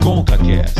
ConcaCast.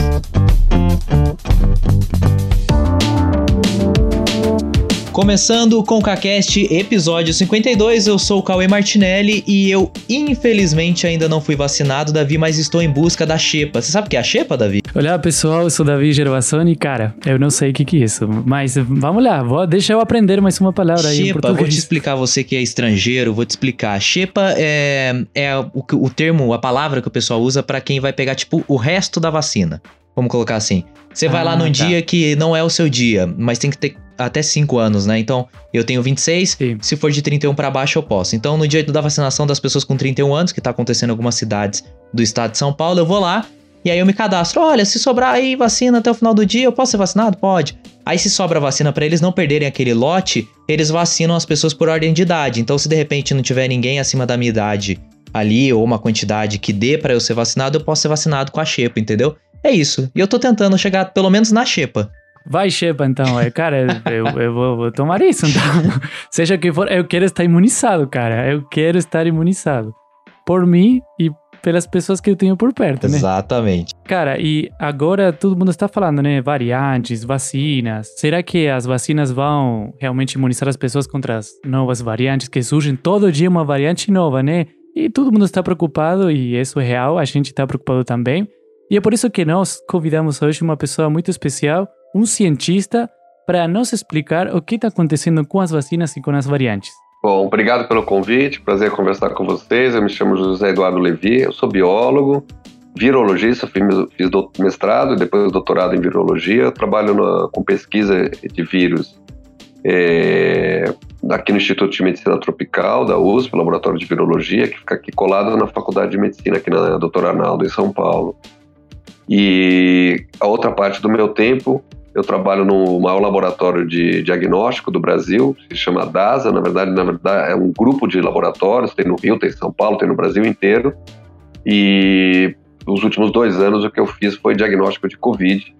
Começando com o CaCast, episódio 52, eu sou o Cauê Martinelli e eu, infelizmente, ainda não fui vacinado, Davi, mas estou em busca da Xepa. Você sabe o que é a Xepa, Davi? Olá, pessoal, eu sou Davi Gervassoni e, cara, eu não sei o que, que é isso, mas vamos lá, vou, deixa eu aprender mais uma palavra aí em Xepa, português. vou te explicar, você que é estrangeiro, vou te explicar. Xepa é, é o, o termo, a palavra que o pessoal usa para quem vai pegar, tipo, o resto da vacina. Vamos colocar assim. Você vai Ah, lá num tá. dia que não é o seu dia, mas tem que ter até 5 anos, né? Então, eu tenho 26, Sim. se for de 31 pra baixo eu posso. Então, no dia da vacinação das pessoas com 31 anos, que tá acontecendo em algumas cidades do estado de São Paulo, eu vou lá e aí eu me cadastro. Olha, se sobrar aí vacina até o final do dia, eu posso ser vacinado? Pode. Aí se sobra vacina pra eles não perderem aquele lote, eles vacinam as pessoas por ordem de idade. Então, se de repente não tiver ninguém acima da minha idade ali ou uma quantidade que dê pra eu ser vacinado, eu posso ser vacinado com a xepa, entendeu? É isso. E eu tô tentando chegar pelo menos na xepa. Vai, Shepa, então. É, cara, eu, eu vou, vou tomar isso, então. Seja o que for, eu quero estar imunizado, cara. Eu quero estar imunizado. Por mim e pelas pessoas que eu tenho por perto, né? Exatamente. Cara, e agora todo mundo está falando, né? Variantes, vacinas. Será que as vacinas vão realmente imunizar as pessoas contra as novas variantes que surgem? Todo dia uma variante nova, né? E todo mundo está preocupado, e isso é real, a gente está preocupado também. E é por isso que nós convidamos hoje uma pessoa muito especial, um cientista, para nos explicar o que está acontecendo com as vacinas e com as variantes. Bom, obrigado pelo convite, prazer conversar com vocês. Eu me chamo José Eduardo Levi, eu sou biólogo, virologista, fiz fiz do- mestrado e depois doutorado em virologia. Eu trabalho na- com pesquisa de vírus é, aqui no Instituto de Medicina Tropical da USP, Laboratório de Virologia, que fica aqui colado na Faculdade de Medicina, aqui na Doutor Arnaldo, em São Paulo. E a outra parte do meu tempo eu trabalho no maior laboratório de diagnóstico do Brasil, se chama DASA. Na verdade, na verdade, é um grupo de laboratórios, tem no Rio, tem em São Paulo, tem no Brasil inteiro. E nos últimos dois anos o que eu fiz foi diagnóstico de Covid,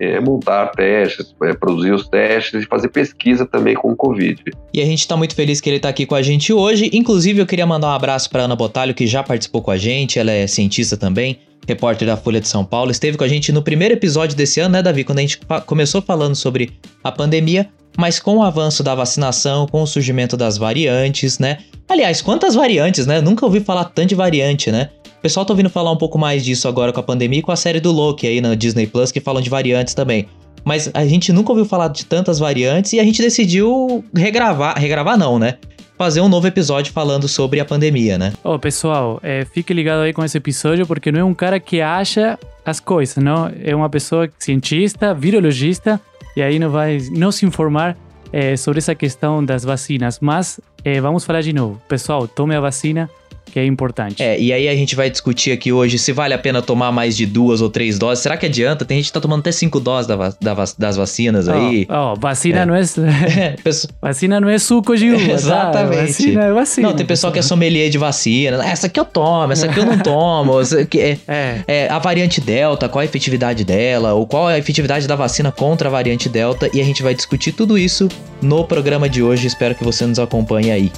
é, montar testes, é, produzir os testes e fazer pesquisa também com Covid. E a gente tá muito feliz que ele tá aqui com a gente hoje. Inclusive, eu queria mandar um abraço pra Ana Botalho, que já participou com a gente. Ela é cientista também, repórter da Folha de São Paulo. Esteve com a gente no primeiro episódio desse ano, né, Davi? Quando a gente começou falando sobre a pandemia. Mas com o avanço da vacinação, com o surgimento das variantes, né? Aliás, quantas variantes, né? Nunca ouvi falar tanto de variante, né? O pessoal tá ouvindo falar um pouco mais disso agora com a pandemia e com a série do Loki aí na Disney Plus, que falam de variantes também. Mas a gente nunca ouviu falar de tantas variantes e a gente decidiu regravar. Regravar não, né? Fazer um novo episódio falando sobre a pandemia, né? Ô, pessoal, é, fique ligado aí com esse episódio, porque não é um cara que acha as coisas, não? É uma pessoa cientista, virologista, e aí não vai nos informar é, sobre essa questão das vacinas. Mas é, vamos falar de novo. Pessoal, tome a vacina, que é importante. É, e aí a gente vai discutir aqui hoje se vale a pena tomar mais de duas ou três doses. Será que adianta? Tem gente que tá tomando até cinco doses da da das vacinas aí. Ó, ó, vacina, É. Não é, vacina não é suco de uva, tá? Exatamente. Vacina é vacina. Não, tem pessoal que é sommelier de vacina. Essa aqui eu tomo, essa aqui eu não tomo. É, É, é, a variante Delta, qual a efetividade dela, ou qual a efetividade da vacina contra a variante Delta, e a gente vai discutir tudo isso no programa de hoje. Espero que você nos acompanhe aí.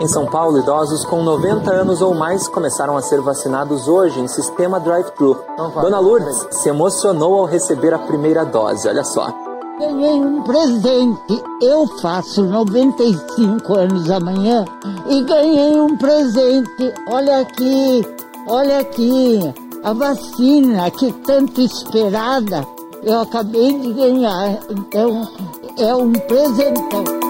Em São Paulo, idosos com 90 anos ou mais começaram a ser vacinados hoje em sistema drive-thru. Dona Lourdes se emocionou ao receber a primeira dose, olha só. Ganhei um presente. Eu faço 95 anos amanhã e ganhei um presente. Olha aqui, olha aqui, a vacina que tanto esperada. Eu acabei de ganhar, então é um presentão.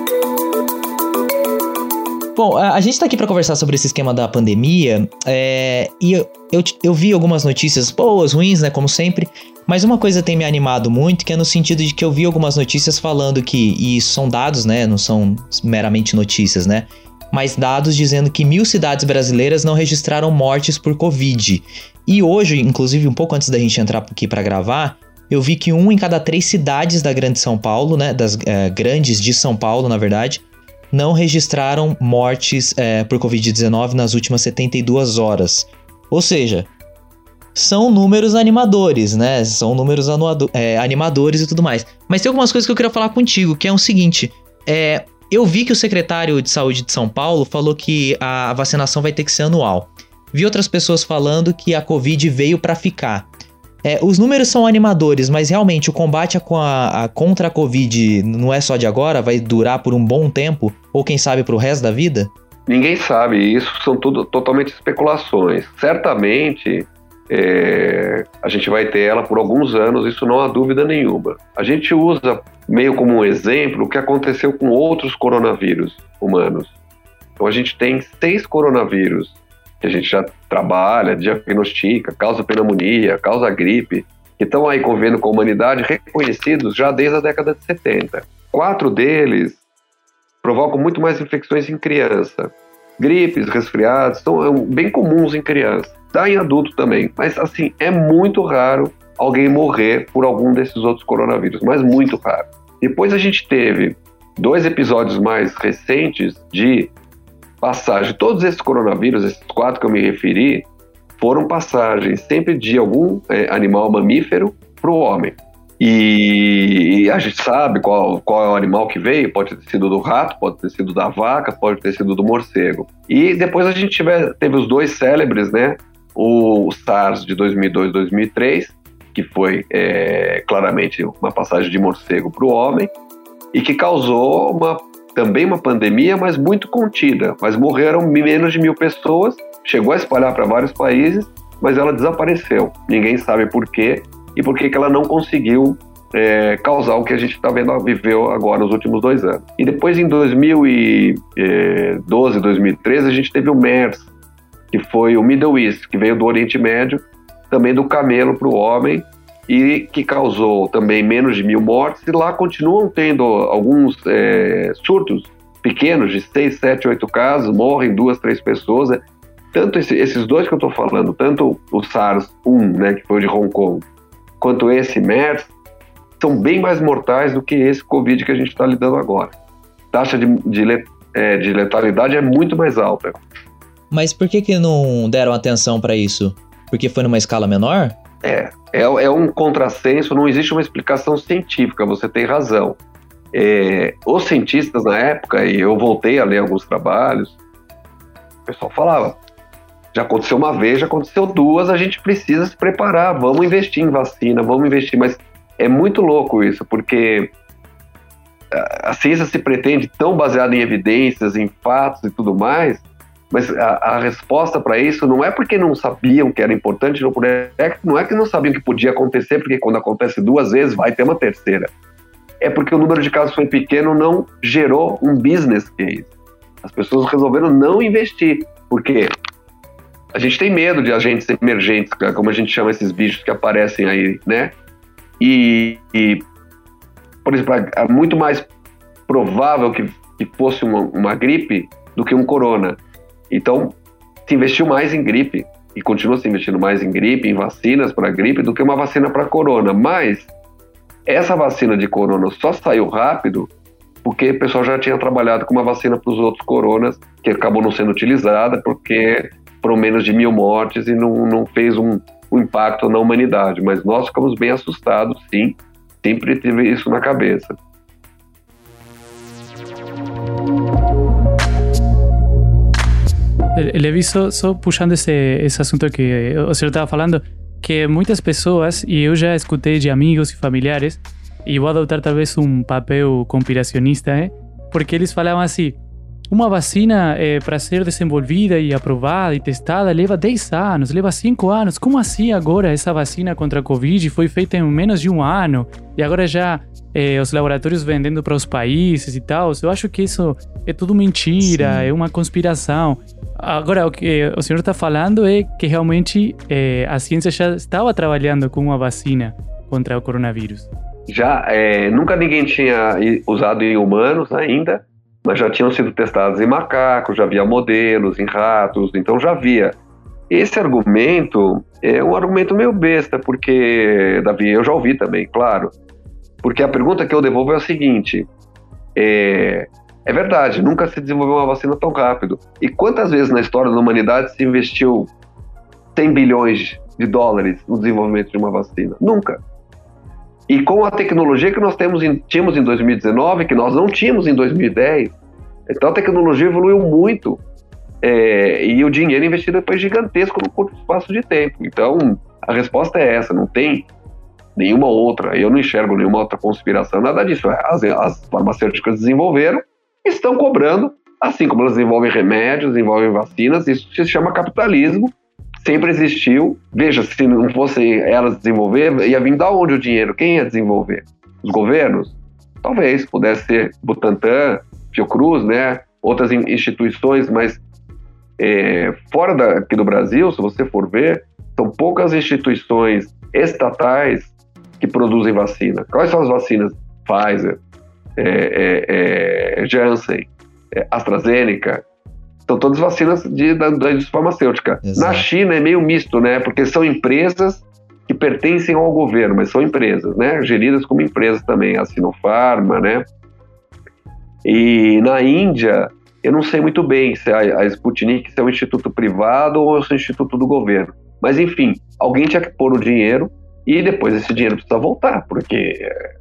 Bom, a, gente tá aqui pra conversar sobre esse esquema da pandemia, é, e eu, eu, eu vi algumas notícias boas, ruins, né, como sempre, mas uma coisa tem me animado muito, que é no sentido de que eu vi algumas notícias falando que, e são dados, né, não são meramente notícias, né, mas dados dizendo que mil cidades brasileiras não registraram mortes por Covid. E hoje, inclusive um pouco antes da gente entrar aqui pra gravar, eu vi que um em cada três cidades da Grande São Paulo, né, das eh, grandes de São Paulo, na verdade, não registraram mortes é, por Covid-19 nas últimas 72 horas. Ou seja, são números animadores, né? São números é, animadores e tudo mais. Mas tem algumas coisas que eu queria falar contigo, que é o seguinte: é, Eu vi que o secretário de saúde de São Paulo falou que a vacinação vai ter que ser anual. Vi outras pessoas falando que a Covid veio para ficar. É, os números são animadores, mas realmente o combate a, a, a, contra a Covid não é só de agora, vai durar por um bom tempo, ou quem sabe para o resto da vida? Ninguém sabe, isso são tudo totalmente especulações. Certamente é, a gente vai ter ela por alguns anos, isso não há dúvida nenhuma. A gente usa meio como um exemplo o que aconteceu com outros coronavírus humanos. Então a gente tem seis coronavírus que a gente já trabalha, diagnostica, causa pneumonia, causa gripe, que estão aí convivendo com a humanidade, reconhecidos já desde a década de 70. Quatro deles provocam muito mais infecções em criança. Gripes, resfriados, são é bem comuns em criança. Dá em adulto também, mas assim, é muito raro alguém morrer por algum desses outros coronavírus, mas muito raro. Depois a gente teve dois episódios mais recentes de passagem. Todos esses coronavírus, esses quatro que eu me referi, foram passagens sempre de algum é, animal mamífero para o homem. E, a gente sabe qual, qual é o animal que veio, pode ter sido do rato, pode ter sido da vaca, pode ter sido do morcego. E depois a gente tiver, teve os dois célebres, né? O SARS de 2002 2003, que foi é, claramente uma passagem de morcego para o homem, e que causou uma também uma pandemia, mas muito contida. Mas morreram menos de mil pessoas, chegou a espalhar para vários países, mas ela desapareceu. Ninguém sabe por quê e por que ela não conseguiu é, causar o que a gente está vendo, viveu agora nos últimos dois anos. E depois, em 2012, 2013, a gente teve o MERS, que foi o Middle East, que veio do Oriente Médio, também do camelo para o homem, e que causou também menos de mil mortes, e lá continuam tendo alguns é, surtos pequenos, de 6, 7, 8 casos, morrem duas, três pessoas. Né? Tanto esse, esses dois que eu estou falando, tanto o SARS-1, né, que foi de Hong Kong, quanto esse MERS, são bem mais mortais do que esse Covid que a gente está lidando agora. A taxa de, de, é, de letalidade é muito mais alta. Mas por que, que não deram atenção para isso? Porque foi numa escala menor? É, é, é, um contrassenso, não existe uma explicação científica, você tem razão. É, os cientistas na época, e eu voltei a ler alguns trabalhos, o pessoal falava: já aconteceu uma vez, já aconteceu duas, a gente precisa se preparar, vamos investir em vacina, vamos investir. Mas é muito louco isso, porque a ciência se pretende tão baseada em evidências, em fatos e tudo mais, mas a, a resposta para isso não é porque não sabiam que era importante, não, é, não é que não sabiam que podia acontecer, porque quando acontece duas vezes vai ter uma terceira. É porque o número de casos foi pequeno, não gerou um business case. As pessoas resolveram não investir, porque a gente tem medo de agentes emergentes, como a gente chama esses bichos que aparecem aí, né? E, e por exemplo, é muito mais provável que, que fosse uma, uma gripe do que um corona. Então, se investiu mais em gripe e continua se investindo mais em gripe, em vacinas para gripe, do que uma vacina para corona. Mas essa vacina de corona só saiu rápido porque o pessoal já tinha trabalhado com uma vacina para os outros coronas, que acabou não sendo utilizada porque foram menos de mil mortes e não, não fez um, um impacto na humanidade. Mas nós ficamos bem assustados, sim, sempre tive isso na cabeça. Levi, só, só puxando esse, esse assunto que o senhor estava falando, que muitas pessoas, e eu já escutei de amigos e familiares, e vou adotar talvez um papel conspiracionista, eh? porque eles falavam assim: uma vacina é, para ser desenvolvida e aprovada e testada leva 10 anos, leva 5 anos. Como assim agora essa vacina contra a Covid foi feita em menos de um ano e agora já é, os laboratórios vendendo para os países e tal? Eu acho que isso é tudo mentira, Sim. é uma conspiração. Agora, o que o senhor está falando é que realmente é, a ciência já estava trabalhando com uma vacina contra o coronavírus. Já, nunca ninguém tinha usado em humanos ainda, mas já tinham sido testados em macacos, já havia modelos em ratos, então já havia. Esse argumento é um argumento meio besta, porque, Davi, eu já ouvi também, claro. Porque a pergunta que eu devolvo é a seguinte: é, é verdade, nunca se desenvolveu uma vacina tão rápido. E quantas vezes na história da humanidade se investiu 100 bilhões de dólares no desenvolvimento de uma vacina? Nunca. E com a tecnologia que nós temos em, tínhamos em 2019, que nós não tínhamos em 2010, então a tecnologia evoluiu muito. É, e o dinheiro investido foi gigantesco no curto espaço de tempo. Então, a resposta é essa: não tem nenhuma outra. Eu não enxergo nenhuma outra conspiração, nada disso. As, as farmacêuticas desenvolveram, estão cobrando, assim como elas desenvolvem remédios, desenvolvem vacinas. Isso se chama capitalismo sempre existiu. Veja, se não fosse elas desenvolver, ia vir da onde o dinheiro? Quem ia desenvolver? Os governos? Talvez pudesse ser Butantan, Fiocruz, né? Outras instituições, mas é, fora daqui do Brasil, se você for ver, são poucas instituições estatais que produzem vacina. Quais são as vacinas? Pfizer, é, é, é Janssen, é, AstraZeneca, são todas vacinas de, da, da indústria farmacêutica. Exato. Na China é meio misto, né? Porque são empresas que pertencem ao governo, mas são empresas, né? Geridas como empresas também, a Sinopharma, né? E na Índia, eu não sei muito bem se a, a Sputnik se é um instituto privado ou se é um instituto do governo. Mas enfim, alguém tinha que pôr o dinheiro e depois esse dinheiro precisa voltar, porque é,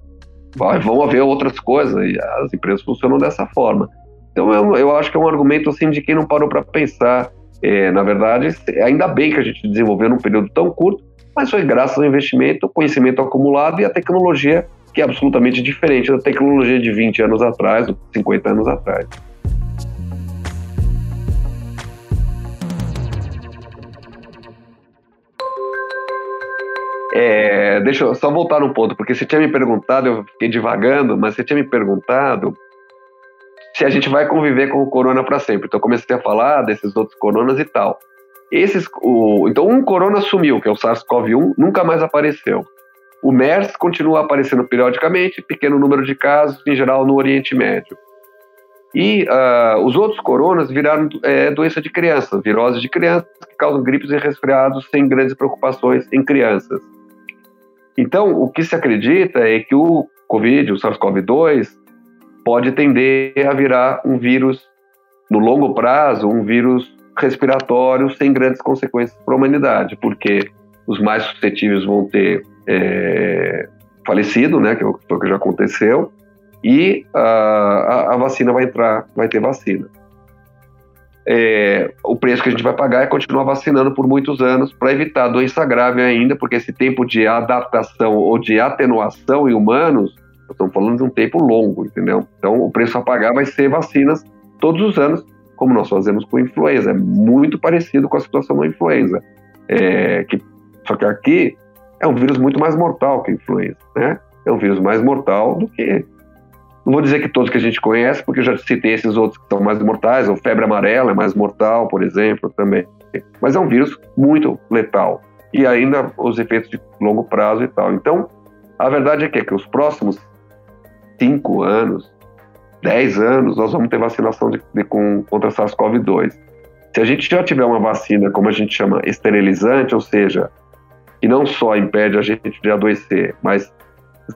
vai, vão haver outras coisas e as empresas funcionam dessa forma. Então eu, eu acho que é um argumento assim de quem não parou para pensar. É, na verdade, ainda bem que a gente desenvolveu num período tão curto, mas foi graças ao investimento, conhecimento acumulado e a tecnologia que é absolutamente diferente da tecnologia de 20 anos atrás, 50 anos atrás. É, deixa eu só voltar um ponto, porque você tinha me perguntado, eu fiquei divagando, mas você tinha me perguntado se a gente vai conviver com o corona para sempre. Então, comecei a falar desses outros coronas e tal. Esses, o, então, um corona sumiu, que é o SARS-CoV-1, nunca mais apareceu. O MERS continua aparecendo periodicamente, pequeno número de casos, em geral no Oriente Médio. E uh, os outros coronas viraram é, doença de crianças, virose de crianças, que causam gripes e resfriados sem grandes preocupações em crianças. Então, o que se acredita é que o Covid, o SARS-CoV-2, pode tender a virar um vírus, no longo prazo, um vírus respiratório sem grandes consequências para a humanidade, porque os mais suscetíveis vão ter é, falecido, né, que é o que já aconteceu, e a, a, vacina vai entrar, vai ter vacina. É, o preço que a gente vai pagar é continuar vacinando por muitos anos para evitar doença grave ainda, porque esse tempo de adaptação ou de atenuação em humanos estamos falando de um tempo longo, entendeu? Então, o preço a pagar vai ser vacinas todos os anos, como nós fazemos com a influenza. É muito parecido com a situação da influenza. É, que, só que aqui é um vírus muito mais mortal que a influenza, né? É um vírus mais mortal do que. Não vou dizer que todos que a gente conhece, porque eu já citei esses outros que são mais mortais. O febre amarela é mais mortal, por exemplo, também. Mas é um vírus muito letal. E ainda os efeitos de longo prazo e tal. Então, a verdade é que, é que os próximos 5 anos, 10 anos, nós vamos ter vacinação de, de, com, contra SARS-CoV-2. Se a gente já tiver uma vacina, como a gente chama, esterilizante, ou seja, que não só impede a gente de adoecer, mas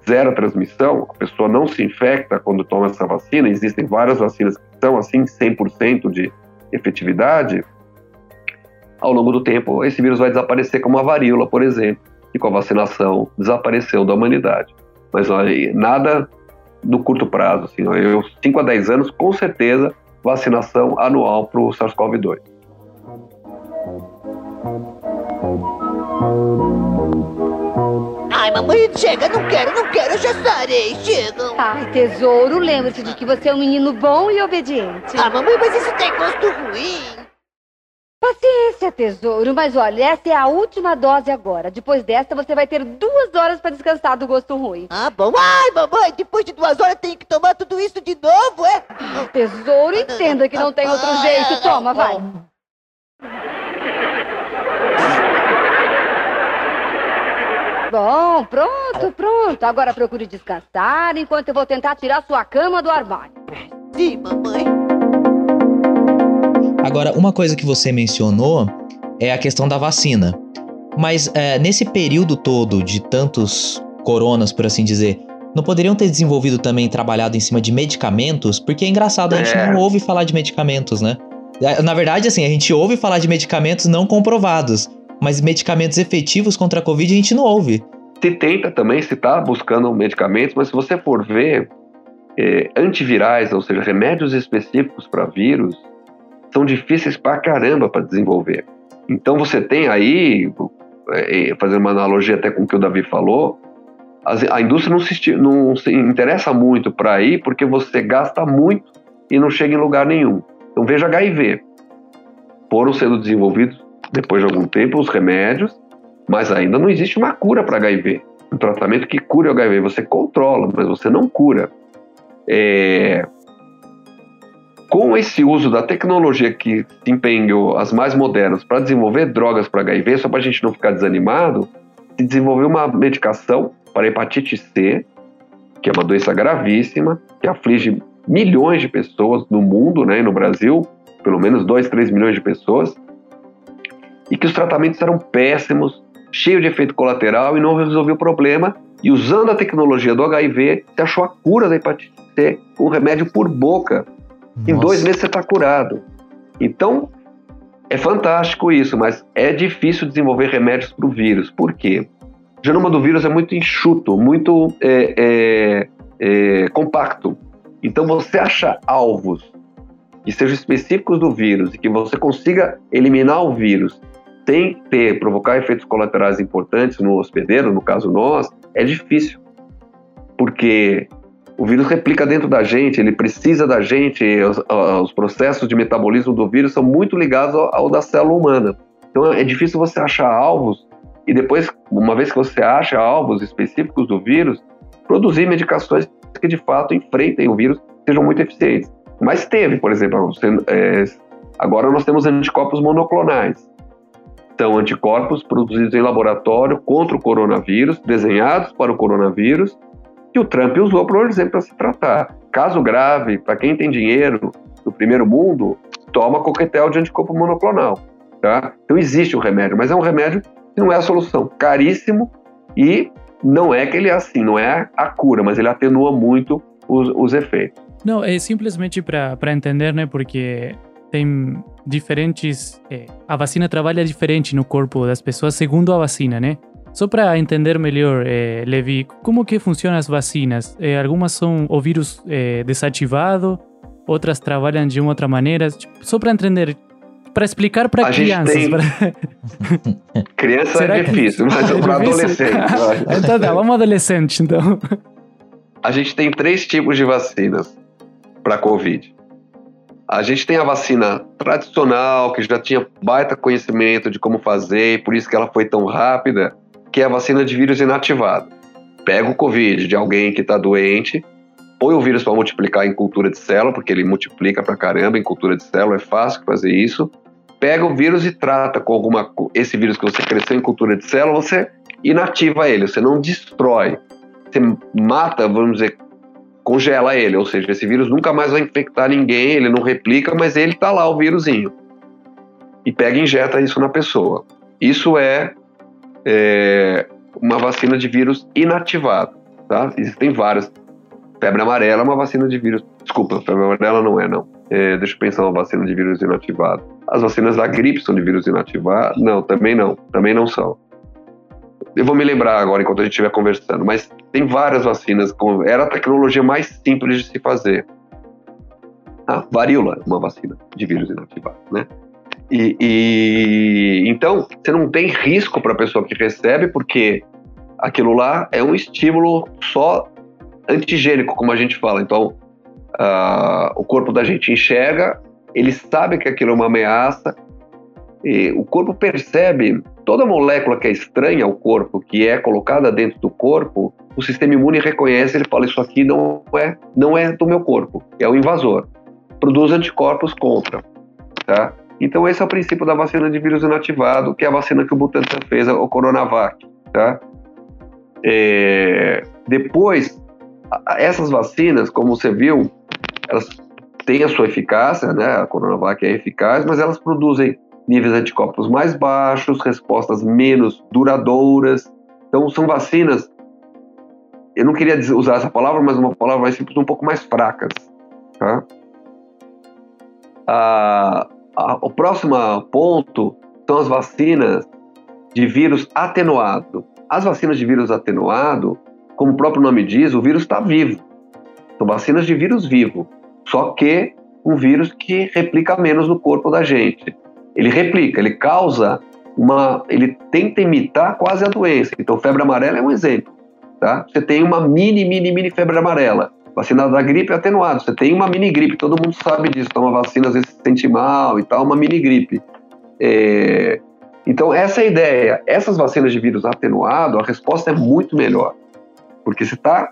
zero transmissão, a pessoa não se infecta quando toma essa vacina, existem várias vacinas que são assim, 100% de efetividade, ao longo do tempo esse vírus vai desaparecer como a varíola, por exemplo, e com a vacinação desapareceu da humanidade. Mas olha, nada no curto prazo. Assim, eu, 5 a 10 anos, com certeza, vacinação anual para o SARS-CoV-2. Ai, mamãe, chega, não quero, não quero, já sarei, chega. Ai, tesouro, lembre-se de que você é um menino bom e obediente. Ah, mamãe, mas isso tem gosto ruim. Paciência, tesouro, mas olha, essa é a última dose agora. Depois desta, você vai ter duas horas para descansar do gosto ruim. Ah, bom. Ai, mamãe, depois de duas horas tenho que tomar tudo isso de novo, é? Ah, tesouro, entenda que não tem outro ah, jeito. É, Toma, vai. Bom, pronto, pronto. Agora procure descansar enquanto eu vou tentar tirar sua cama do armário. Sim, mamãe. Agora, uma coisa que você mencionou é a questão da vacina. Mas é, nesse período todo de tantos coronas, por assim dizer, não poderiam ter desenvolvido também trabalhado em cima de medicamentos? Porque é engraçado, a gente é. não ouve falar de medicamentos, né? É, na verdade, assim, a gente ouve falar de medicamentos não comprovados, mas medicamentos efetivos contra a Covid a gente não ouve. Se tenta também, se está buscando medicamentos, mas se você for ver, é, antivirais, ou seja, remédios específicos para vírus, são difíceis para caramba para desenvolver. Então você tem aí, é, é, fazendo uma analogia até com o que o Davi falou, a indústria não se, não se interessa muito para ir porque você gasta muito e não chega em lugar nenhum. Então veja HIV. Foram sendo desenvolvidos, depois de algum tempo, os remédios, mas ainda não existe uma cura para HIV. Um tratamento que cure o HIV. Você controla, mas você não cura. É... Com esse uso da tecnologia que se empenhou, as mais modernas, para desenvolver drogas para HIV, só para a gente não ficar desanimado, se desenvolveu uma medicação para hepatite C, que é uma doença gravíssima, que aflige milhões de pessoas no mundo, né, e no Brasil, pelo menos 2, 3 milhões de pessoas, e que os tratamentos eram péssimos, cheios de efeito colateral e não resolveu o problema. E usando a tecnologia do HIV, se achou a cura da hepatite C com um remédio por boca. Nossa. Em dois meses você está curado. Então, é fantástico isso, mas é difícil desenvolver remédios para o vírus. Por quê? O genoma do vírus é muito enxuto, muito é, é, é, compacto. Então, você achar alvos que sejam específicos do vírus e que você consiga eliminar o vírus sem ter, provocar efeitos colaterais importantes no hospedeiro, no caso nós, é difícil. Porque o vírus replica dentro da gente, ele precisa da gente, os, os processos de metabolismo do vírus são muito ligados ao, ao, da célula humana. Então é difícil você achar alvos e depois, uma vez que você acha alvos específicos do vírus, produzir medicações que de fato enfrentem o vírus, sejam muito eficientes. Mas teve, por exemplo, é, agora nós temos anticorpos monoclonais. São anticorpos produzidos em laboratório contra o coronavírus, desenhados para o coronavírus, que o Trump usou, por exemplo, para se tratar. Caso grave, para quem tem dinheiro no primeiro mundo, toma coquetel de anticorpo monoclonal. Tá? Então existe um remédio, mas é um remédio que não é a solução. Caríssimo e não é que ele é assim, não é a cura, mas ele atenua muito os, os efeitos. Não, é simplesmente para entender, né? Porque tem diferentes. É, a vacina trabalha diferente no corpo das pessoas segundo a vacina, né? Só para entender melhor, é, Levi, como que funcionam as vacinas? É, algumas são o vírus é, desativado, outras trabalham de uma outra maneira. Tipo, só para entender, para explicar para crianças. Tem... Pra... Criança Será é difícil, que... mas é para adolescente. então tá, vamos adolescente, então. A gente tem três tipos de vacinas para Covid. A gente tem a vacina tradicional, que já tinha baita conhecimento de como fazer, e por isso que ela foi tão rápida, que é a vacina de vírus inativado. Pega o Covid de alguém que está doente, põe o vírus para multiplicar em cultura de célula, porque ele multiplica para caramba em cultura de célula, é fácil fazer isso. Pega o vírus e trata com alguma esse vírus que você cresceu em cultura de célula, você inativa ele, você não destrói. Você mata, vamos dizer, congela ele, ou seja, esse vírus nunca mais vai infectar ninguém, ele não replica, mas ele está lá, o vírusinho. E pega e injeta isso na pessoa. Isso é, é uma vacina de vírus inativado, tá? Existem várias. Febre amarela é uma vacina de vírus. Desculpa, febre amarela não é, não. É, deixa eu pensar uma vacina de vírus inativado. As vacinas da gripe são de vírus inativado? Não, também não. Também não são. Eu vou me lembrar agora enquanto a gente estiver conversando, mas tem várias vacinas. Com, era a tecnologia mais simples de se fazer. Ah, varíola, uma vacina de vírus inativado, né? E, e então você não tem risco para a pessoa que recebe, porque aquilo lá é um estímulo só antigênico, como a gente fala. Então, uh, o corpo da gente enxerga, ele sabe que aquilo é uma ameaça, e o corpo percebe toda molécula que é estranha ao corpo, que é colocada dentro do corpo, o sistema imune reconhece, ele fala isso aqui não é, não é do meu corpo, é o invasor. Produz anticorpos contra, tá? Então esse é o princípio da vacina de vírus inativado, que é a vacina que o Butantan fez, o Coronavac, tá? É, depois, essas vacinas, como você viu, elas têm a sua eficácia, né? A Coronavac é eficaz, mas elas produzem níveis anticorpos mais baixos, respostas menos duradouras. Então, são vacinas, eu não queria usar essa palavra, mas uma palavra mais simples, um pouco mais fracas. Tá? Ah, a, o próximo ponto são as vacinas de vírus atenuado. As vacinas de vírus atenuado, como o próprio nome diz, o vírus está vivo. São vacinas de vírus vivo, só que um vírus que replica menos no corpo da gente. Ele replica, ele causa uma, ele tenta imitar quase a doença. Então, febre amarela é um exemplo, tá? Você tem uma mini, mini, mini febre amarela. Vacina da gripe é atenuada. Você tem uma mini gripe, todo mundo sabe disso. Toma vacina, às vezes se sente mal e tal, uma mini gripe. É... Então, essa é a ideia. Essas vacinas de vírus atenuado, a resposta é muito melhor. Porque você tá,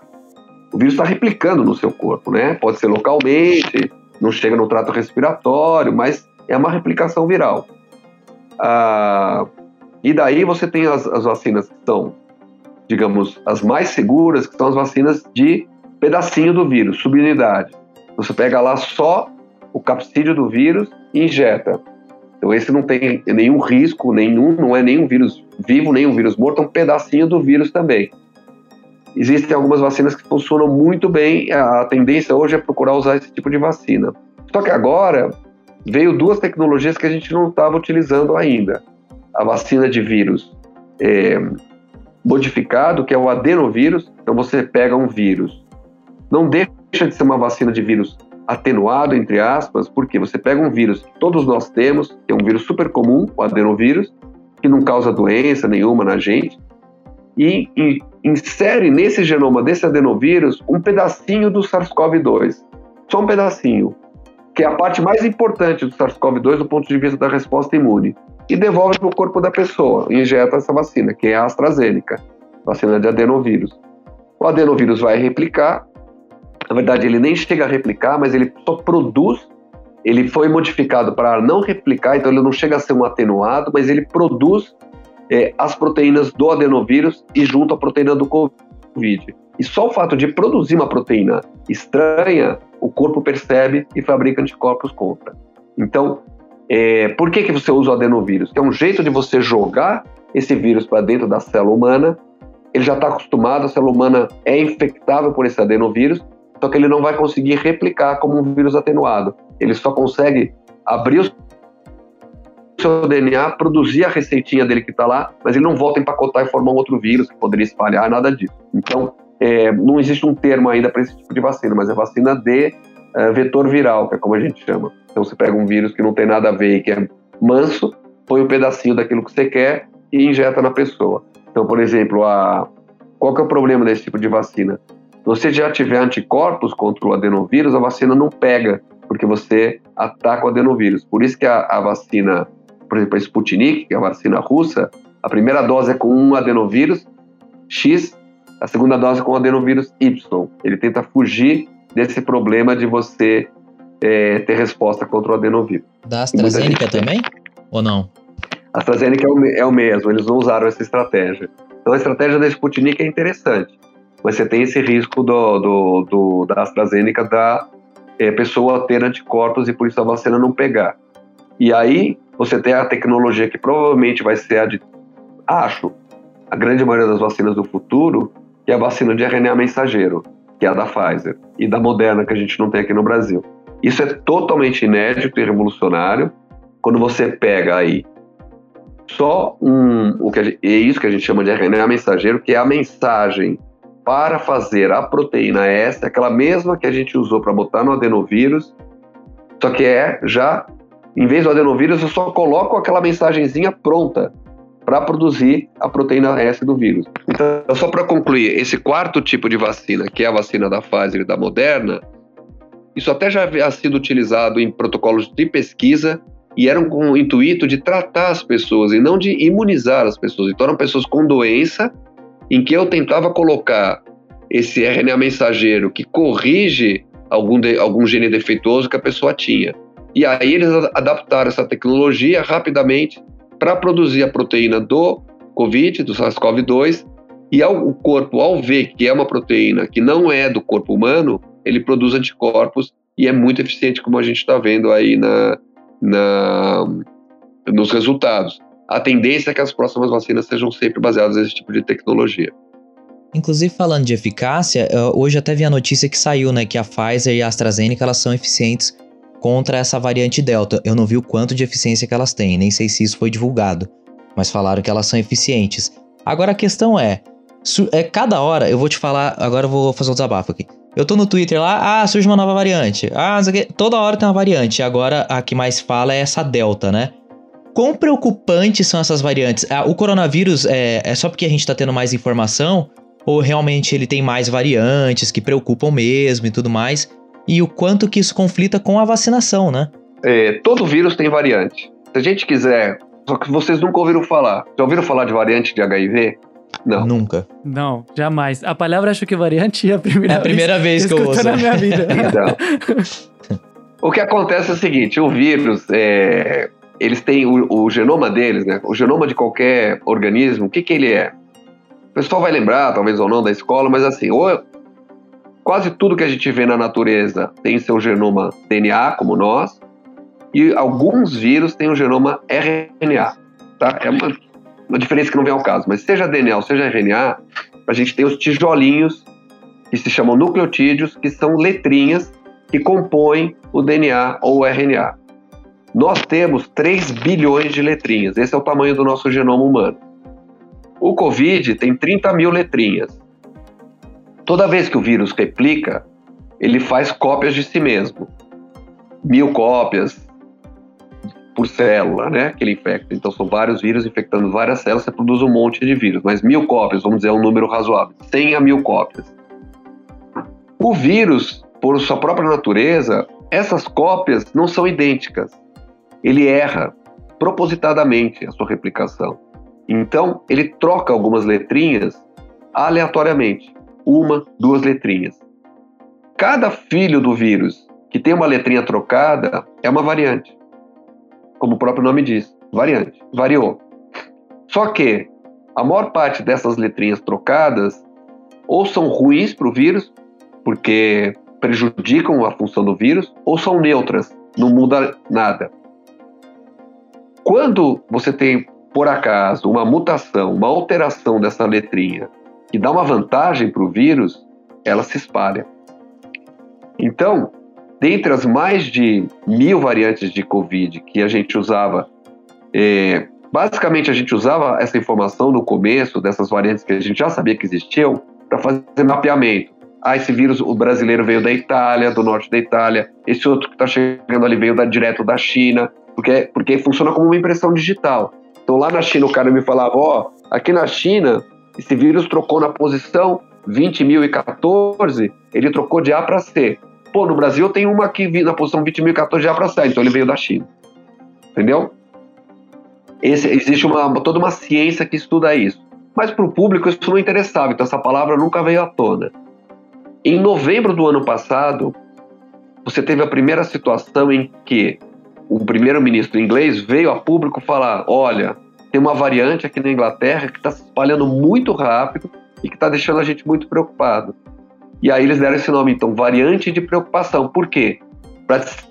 o vírus está replicando no seu corpo, né? Pode ser localmente, não chega no trato respiratório, mas é uma replicação viral. Ah, e daí você tem as, as vacinas que são, digamos, as mais seguras, que são as vacinas de pedacinho do vírus, subunidade. Você pega lá só o capsídeo do vírus e injeta. Então esse não tem nenhum risco, nenhum, não é nenhum vírus vivo, nem um vírus morto, é um pedacinho do vírus também. Existem algumas vacinas que funcionam muito bem, a tendência hoje é procurar usar esse tipo de vacina. Só que agora veio duas tecnologias que a gente não estava utilizando ainda. A vacina de vírus é, modificado, que é o adenovírus. Então você pega um vírus. Não deixa de ser uma vacina de vírus atenuado, entre aspas, porque você pega um vírus que todos nós temos, que é um vírus super comum, o adenovírus, que não causa doença nenhuma na gente, e, e insere nesse genoma desse adenovírus um pedacinho do SARS-CoV-2. Só um pedacinho que é a parte mais importante do SARS-CoV-2 do ponto de vista da resposta imune, e devolve para o corpo da pessoa, injeta essa vacina, que é a AstraZeneca, vacina de adenovírus. O adenovírus vai replicar, na verdade ele nem chega a replicar, mas ele só produz, ele foi modificado para não replicar, então ele não chega a ser um atenuado, mas ele produz é, as proteínas do adenovírus e junto à proteína do Covid. E só o fato de produzir uma proteína estranha, o corpo percebe e fabrica anticorpos contra. Então, é, por que, que você usa o adenovírus? É um jeito de você jogar esse vírus para dentro da célula humana. Ele já está acostumado, a célula humana é infectável por esse adenovírus, só que ele não vai conseguir replicar como um vírus atenuado. Ele só consegue abrir o seu DNA, produzir a receitinha dele que está lá, mas ele não volta a empacotar e formar um outro vírus que poderia espalhar, nada disso. Então, é, não existe um termo ainda para esse tipo de vacina, mas é vacina de é, vetor viral, que é como a gente chama. Então você pega um vírus que não tem nada a ver e que é manso, põe um pedacinho daquilo que você quer e injeta na pessoa. Então, por exemplo, a... qual que é o problema desse tipo de vacina? Se você já tiver anticorpos contra o adenovírus, a vacina não pega, porque você ataca o adenovírus. Por isso que a, a vacina, por exemplo, a Sputnik, que é a vacina russa, a primeira dose é com um adenovírus X a segunda dose com o adenovírus Y. Ele tenta fugir desse problema de você é, ter resposta contra o adenovírus. Da AstraZeneca também? Ou não? A AstraZeneca é o, é o mesmo, eles não usaram essa estratégia. Então a estratégia da Sputnik é interessante, você tem esse risco do, do, do da AstraZeneca da é, pessoa ter anticorpos e por isso a vacina não pegar. E aí você tem a tecnologia que provavelmente vai ser a de, acho, a grande maioria das vacinas do futuro, que é a vacina de RNA mensageiro, que é a da Pfizer, e da Moderna, que a gente não tem aqui no Brasil. Isso é totalmente inédito e revolucionário. Quando você pega aí só um, o que é isso que a gente chama de RNA mensageiro, que é a mensagem para fazer a proteína S, aquela mesma que a gente usou para botar no adenovírus, só que é já, em vez do adenovírus, eu só coloco aquela mensagenzinha pronta para produzir a proteína S do vírus. Então, só para concluir, esse quarto tipo de vacina, que é a vacina da Pfizer e da Moderna, isso até já havia sido utilizado em protocolos de pesquisa e eram com o intuito de tratar as pessoas e não de imunizar as pessoas. Então, eram pessoas com doença em que eu tentava colocar esse RNA mensageiro que corrige algum, de, algum gene defeituoso que a pessoa tinha. E aí eles adaptaram essa tecnologia rapidamente para produzir a proteína do COVID, do SARS-CoV-2, e ao, o corpo, ao ver que é uma proteína que não é do corpo humano, ele produz anticorpos e é muito eficiente, como a gente está vendo aí na, na, nos resultados. A tendência é que as próximas vacinas sejam sempre baseadas nesse tipo de tecnologia. Inclusive, falando de eficácia, hoje até vi a notícia que saiu, né, que a Pfizer e a AstraZeneca elas são eficientes contra essa variante Delta. Eu não vi o quanto de eficiência que elas têm, nem sei se isso foi divulgado. mas falaram que elas são eficientes. Agora a questão é, é cada hora, eu vou te falar, agora eu vou fazer um desabafo aqui. Eu tô no Twitter lá, ah, surge uma nova variante. Ah. Toda hora tem uma variante. Agora a que mais fala é essa Delta, né? Quão preocupantes são essas variantes? Ah, o coronavírus é, é só porque a gente tá tendo mais informação? Ou realmente ele tem mais variantes que preocupam mesmo e tudo mais? E o quanto que isso conflita com a vacinação, né? É, todo vírus tem variante. Se a gente quiser. Só que vocês nunca ouviram falar. Já ouviram falar de variante de HIV? Não. Nunca. Não, jamais. A palavra acho que variante é a primeira, É a primeira vez, que eu ouço. na minha vida. Então, o que acontece é o seguinte: o vírus, é, eles têm o, o genoma deles, né? O genoma de qualquer organismo, o que, que ele é? O pessoal vai lembrar, talvez ou não, da escola, mas assim, ou quase tudo que a gente vê na natureza tem seu genoma DNA, como nós, e alguns vírus têm o genoma RNA. Tá? É uma, uma diferença que não vem ao caso, mas seja DNA ou seja RNA, a gente tem os tijolinhos que se chamam nucleotídeos, que são letrinhas que compõem o DNA ou o RNA. Nós temos 3 bilhões de letrinhas, esse é o tamanho do nosso genoma humano. O Covid tem 30 mil letrinhas. Toda vez que o vírus replica, ele faz cópias de si mesmo. Mil cópias por célula, né? Que ele infecta. Então são vários vírus infectando várias células, você produz um monte de vírus. Mas mil cópias, vamos dizer, é um número razoável. 100 a mil cópias. O vírus, por sua própria natureza, essas cópias não são idênticas. Ele erra propositadamente a sua replicação. Então, ele troca algumas letrinhas aleatoriamente. Uma, duas letrinhas. Cada filho do vírus que tem uma letrinha trocada é uma variante. Como o próprio nome diz, variante. Variou. Só que a maior parte dessas letrinhas trocadas ou são ruins para o vírus, porque prejudicam a função do vírus, ou são neutras, não muda nada. Quando você tem, por acaso, uma mutação, uma alteração dessa letrinha que dá uma vantagem para o vírus, ela se espalha. Então, dentre as mais de mil variantes de Covid que a gente usava, é, basicamente a gente usava essa informação no começo dessas variantes que a gente já sabia que existiam para fazer mapeamento. Ah, esse vírus, o brasileiro veio da Itália, do norte da Itália, esse outro que está chegando ali veio da, direto da China, porque, porque funciona como uma impressão digital. Então lá na China o cara me falava, ó, oh, aqui na China esse vírus trocou na posição 20.014, ele trocou de A para C. Pô, no Brasil tem uma aqui na posição 20.014 de A para C, então ele veio da China. Entendeu? Esse, existe uma, toda uma ciência que estuda isso. Mas para o público isso não interessava, então essa palavra nunca veio à tona. Em novembro do ano passado, você teve a primeira situação em que o primeiro-ministro inglês veio a público falar: olha, tem uma variante aqui na Inglaterra que está se espalhando muito rápido e que está deixando a gente muito preocupado. E aí eles deram esse nome, então, variante de preocupação. Por quê?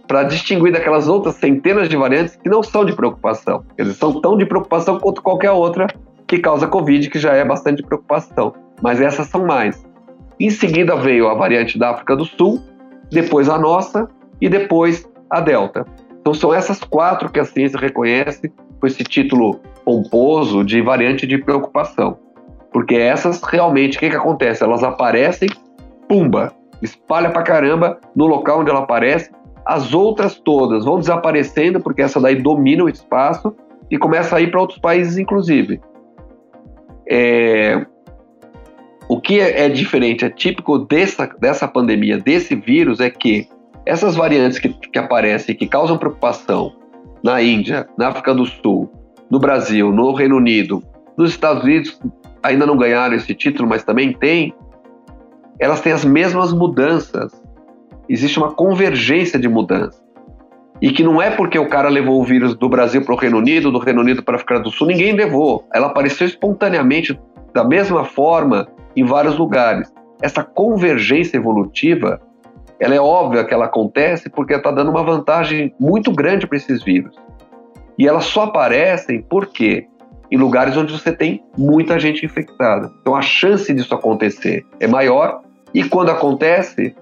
Para distinguir daquelas outras centenas de variantes que não são de preocupação. Dizer, são tão de preocupação quanto qualquer outra que causa Covid, que já é bastante preocupação. Mas essas são mais. Em seguida veio a variante da África do Sul, depois a nossa e depois a Delta. Então são essas quatro que a ciência reconhece com esse título pomposo de variante de preocupação. Porque essas realmente, o que, que acontece? Elas aparecem, pumba, espalha pra caramba no local onde ela aparece. As outras todas vão desaparecendo, porque essa daí domina o espaço e começa a ir para outros países, inclusive. É... O que é, é diferente, é típico dessa, dessa pandemia, desse vírus, é que essas variantes que, que aparecem, que causam preocupação na Índia, na África do Sul, no Brasil, no Reino Unido, nos Estados Unidos, ainda não ganharam esse título, mas também tem, elas têm as mesmas mudanças. Existe uma convergência de mudança. E que não é porque o cara levou o vírus do Brasil para o Reino Unido, do Reino Unido para a África do Sul, ninguém levou. Ela apareceu espontaneamente, da mesma forma, em vários lugares. Essa convergência evolutiva, ela é óbvia que ela acontece porque está dando uma vantagem muito grande para esses vírus. E elas só aparecem porque em lugares onde você tem muita gente infectada. Então a chance disso acontecer é maior e quando acontece,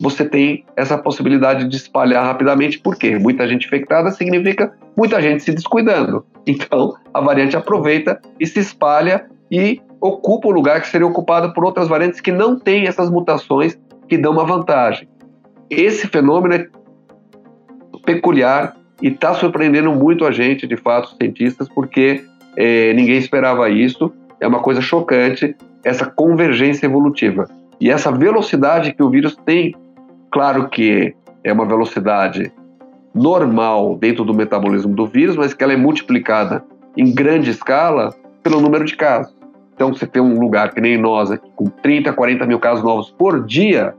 você tem essa possibilidade de espalhar rapidamente, porque muita gente infectada significa muita gente se descuidando. Então, a variante aproveita e se espalha e ocupa o lugar que seria ocupado por outras variantes que não têm essas mutações que dão uma vantagem. Esse fenômeno é peculiar e está surpreendendo muito a gente, de fato, os cientistas, porque é, ninguém esperava isso. É uma coisa chocante essa convergência evolutiva. E essa velocidade que o vírus tem, claro que é uma velocidade normal dentro do metabolismo do vírus, mas que ela é multiplicada em grande escala pelo número de casos. Então, você tem um lugar que nem nós, aqui, com 30, 40 mil casos novos por dia,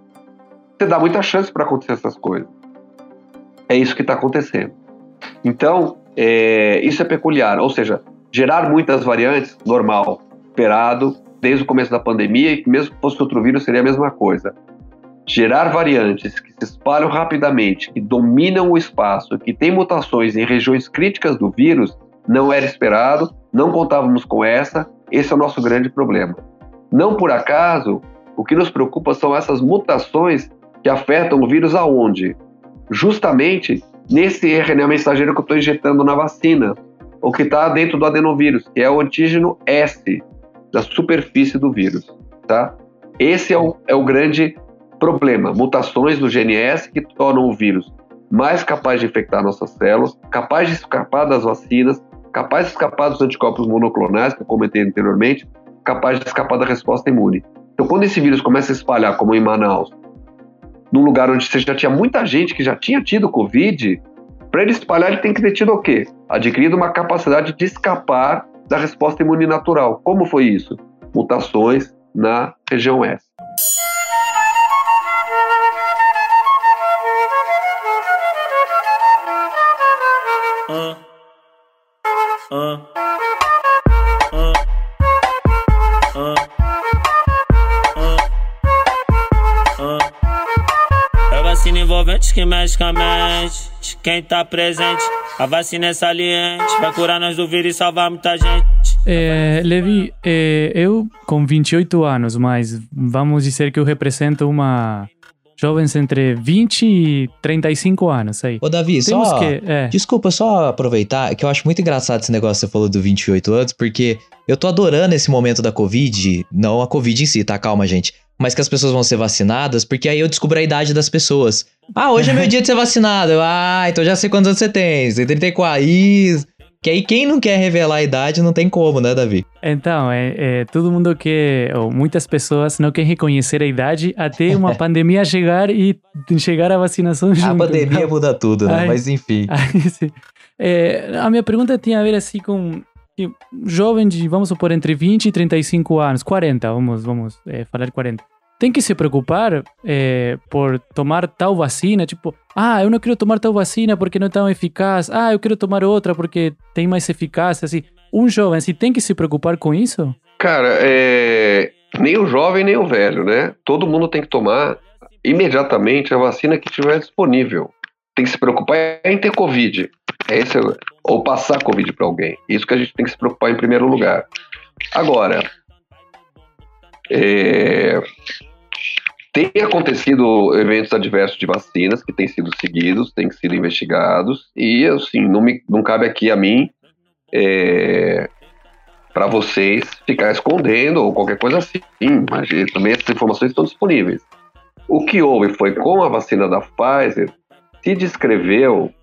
você dá muita chance para acontecer essas coisas. É isso que está acontecendo. Então, é, isso é peculiar, ou seja, gerar muitas variantes, normal, esperado desde o começo da pandemia, e mesmo que fosse outro vírus, seria a mesma coisa gerar variantes que se espalham rapidamente, que dominam o espaço, que têm mutações em regiões críticas do vírus, não era esperado, não contávamos com essa, esse é o nosso grande problema. Não por acaso, o que nos preocupa são essas mutações que afetam o vírus aonde? Justamente nesse RNA mensageiro que eu estou injetando na vacina, ou que está dentro do adenovírus, que é o antígeno S da superfície do vírus, tá? Esse é o, é o grande Problema: mutações no GNS que tornam o vírus mais capaz de infectar nossas células, capaz de escapar das vacinas, capaz de escapar dos anticorpos monoclonais, que eu comentei anteriormente, capaz de escapar da resposta imune. Então, quando esse vírus começa a espalhar, como em Manaus, num lugar onde você já tinha muita gente que já tinha tido Covid, para ele espalhar, ele tem que ter tido o quê? Adquirido uma capacidade de escapar da resposta imune natural. Como foi isso? Mutações na região S. É vacina envolvente que mexe com a mente de quem tá presente. A vacina é saliente, vai curar nós do vírus e salvar muita gente. É, Levi, é, eu com 28 anos, mas vamos dizer que eu represento uma Jovens entre 20 e 35 anos aí. Ô, Davi, Temos só. Que, é. Desculpa, só aproveitar, que eu acho muito engraçado esse negócio que você falou do 28 anos, porque eu tô adorando esse momento da Covid. Não a Covid em si, tá? Calma, gente. Mas que as pessoas vão ser vacinadas, porque aí eu descubro a idade das pessoas. Ah, hoje é meu dia de ser vacinado. Ah, então já sei quantos anos você tem. Você tem 34. Ih, que aí quem não quer revelar a idade não tem como, né, Davi? Então, é, é todo mundo quer, ou muitas pessoas não querem reconhecer a idade até uma pandemia chegar e chegar a vacinação junto. A pandemia né? muda tudo, né? Aí, Mas enfim. Aí, é, a minha pergunta tinha a ver assim com jovem de, vamos supor, entre 20 e 35 anos, 40, vamos, vamos é, falar 40 tem que se preocupar é, por tomar tal vacina, tipo, ah, eu não quero tomar tal vacina porque não é tão eficaz, ah, eu quero tomar outra porque tem mais eficácia, assim. Um jovem, assim, tem que se preocupar com isso? Cara, é... nem o jovem nem o velho, né? Todo mundo tem que tomar imediatamente a vacina que estiver disponível. Tem que se preocupar em ter Covid. Esse é... Ou passar Covid para alguém. Isso que a gente tem que se preocupar em primeiro lugar. Agora, é... Tem acontecido eventos adversos de vacinas que têm sido seguidos, têm sido investigados, e assim, não, me, não cabe aqui a mim é, para vocês ficar escondendo ou qualquer coisa assim. Mas também essas informações estão disponíveis. O que houve foi com a vacina da Pfizer, se descreveu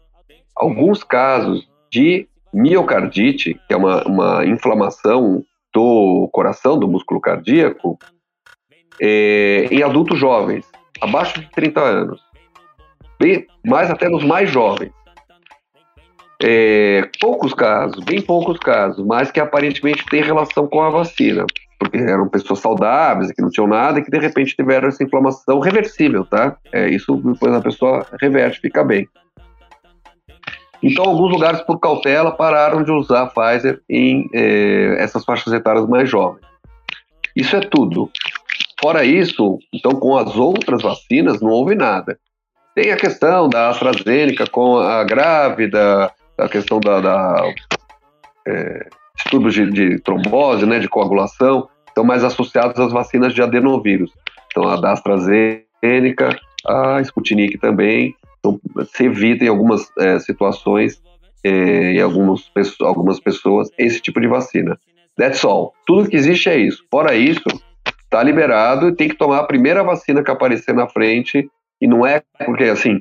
alguns casos de miocardite, que é uma, uma inflamação do coração, do músculo cardíaco, é, em adultos jovens, abaixo de 30 anos, bem, mais até nos mais jovens. É, poucos casos, bem poucos casos, mas que aparentemente tem relação com a vacina, porque eram pessoas saudáveis, que não tinham nada e que de repente tiveram essa inflamação reversível, tá? É, isso depois a pessoa reverte, fica bem. Então, alguns lugares, por cautela, pararam de usar a Pfizer em é, essas faixas etárias mais jovens. Isso é tudo. Fora isso, então com as outras vacinas não houve nada. Tem a questão da AstraZeneca com a grávida, a questão da, da é, estudos de, de, trombose, né, de coagulação, estão mais associados às vacinas de adenovírus. Então a da AstraZeneca, a Sputnik também, então, se evita em algumas é, situações eh, em algumas, algumas pessoas esse tipo de vacina. That's all. Tudo que existe é isso. Fora isso, está liberado e tem que tomar a primeira vacina que aparecer na frente. E não é porque, assim,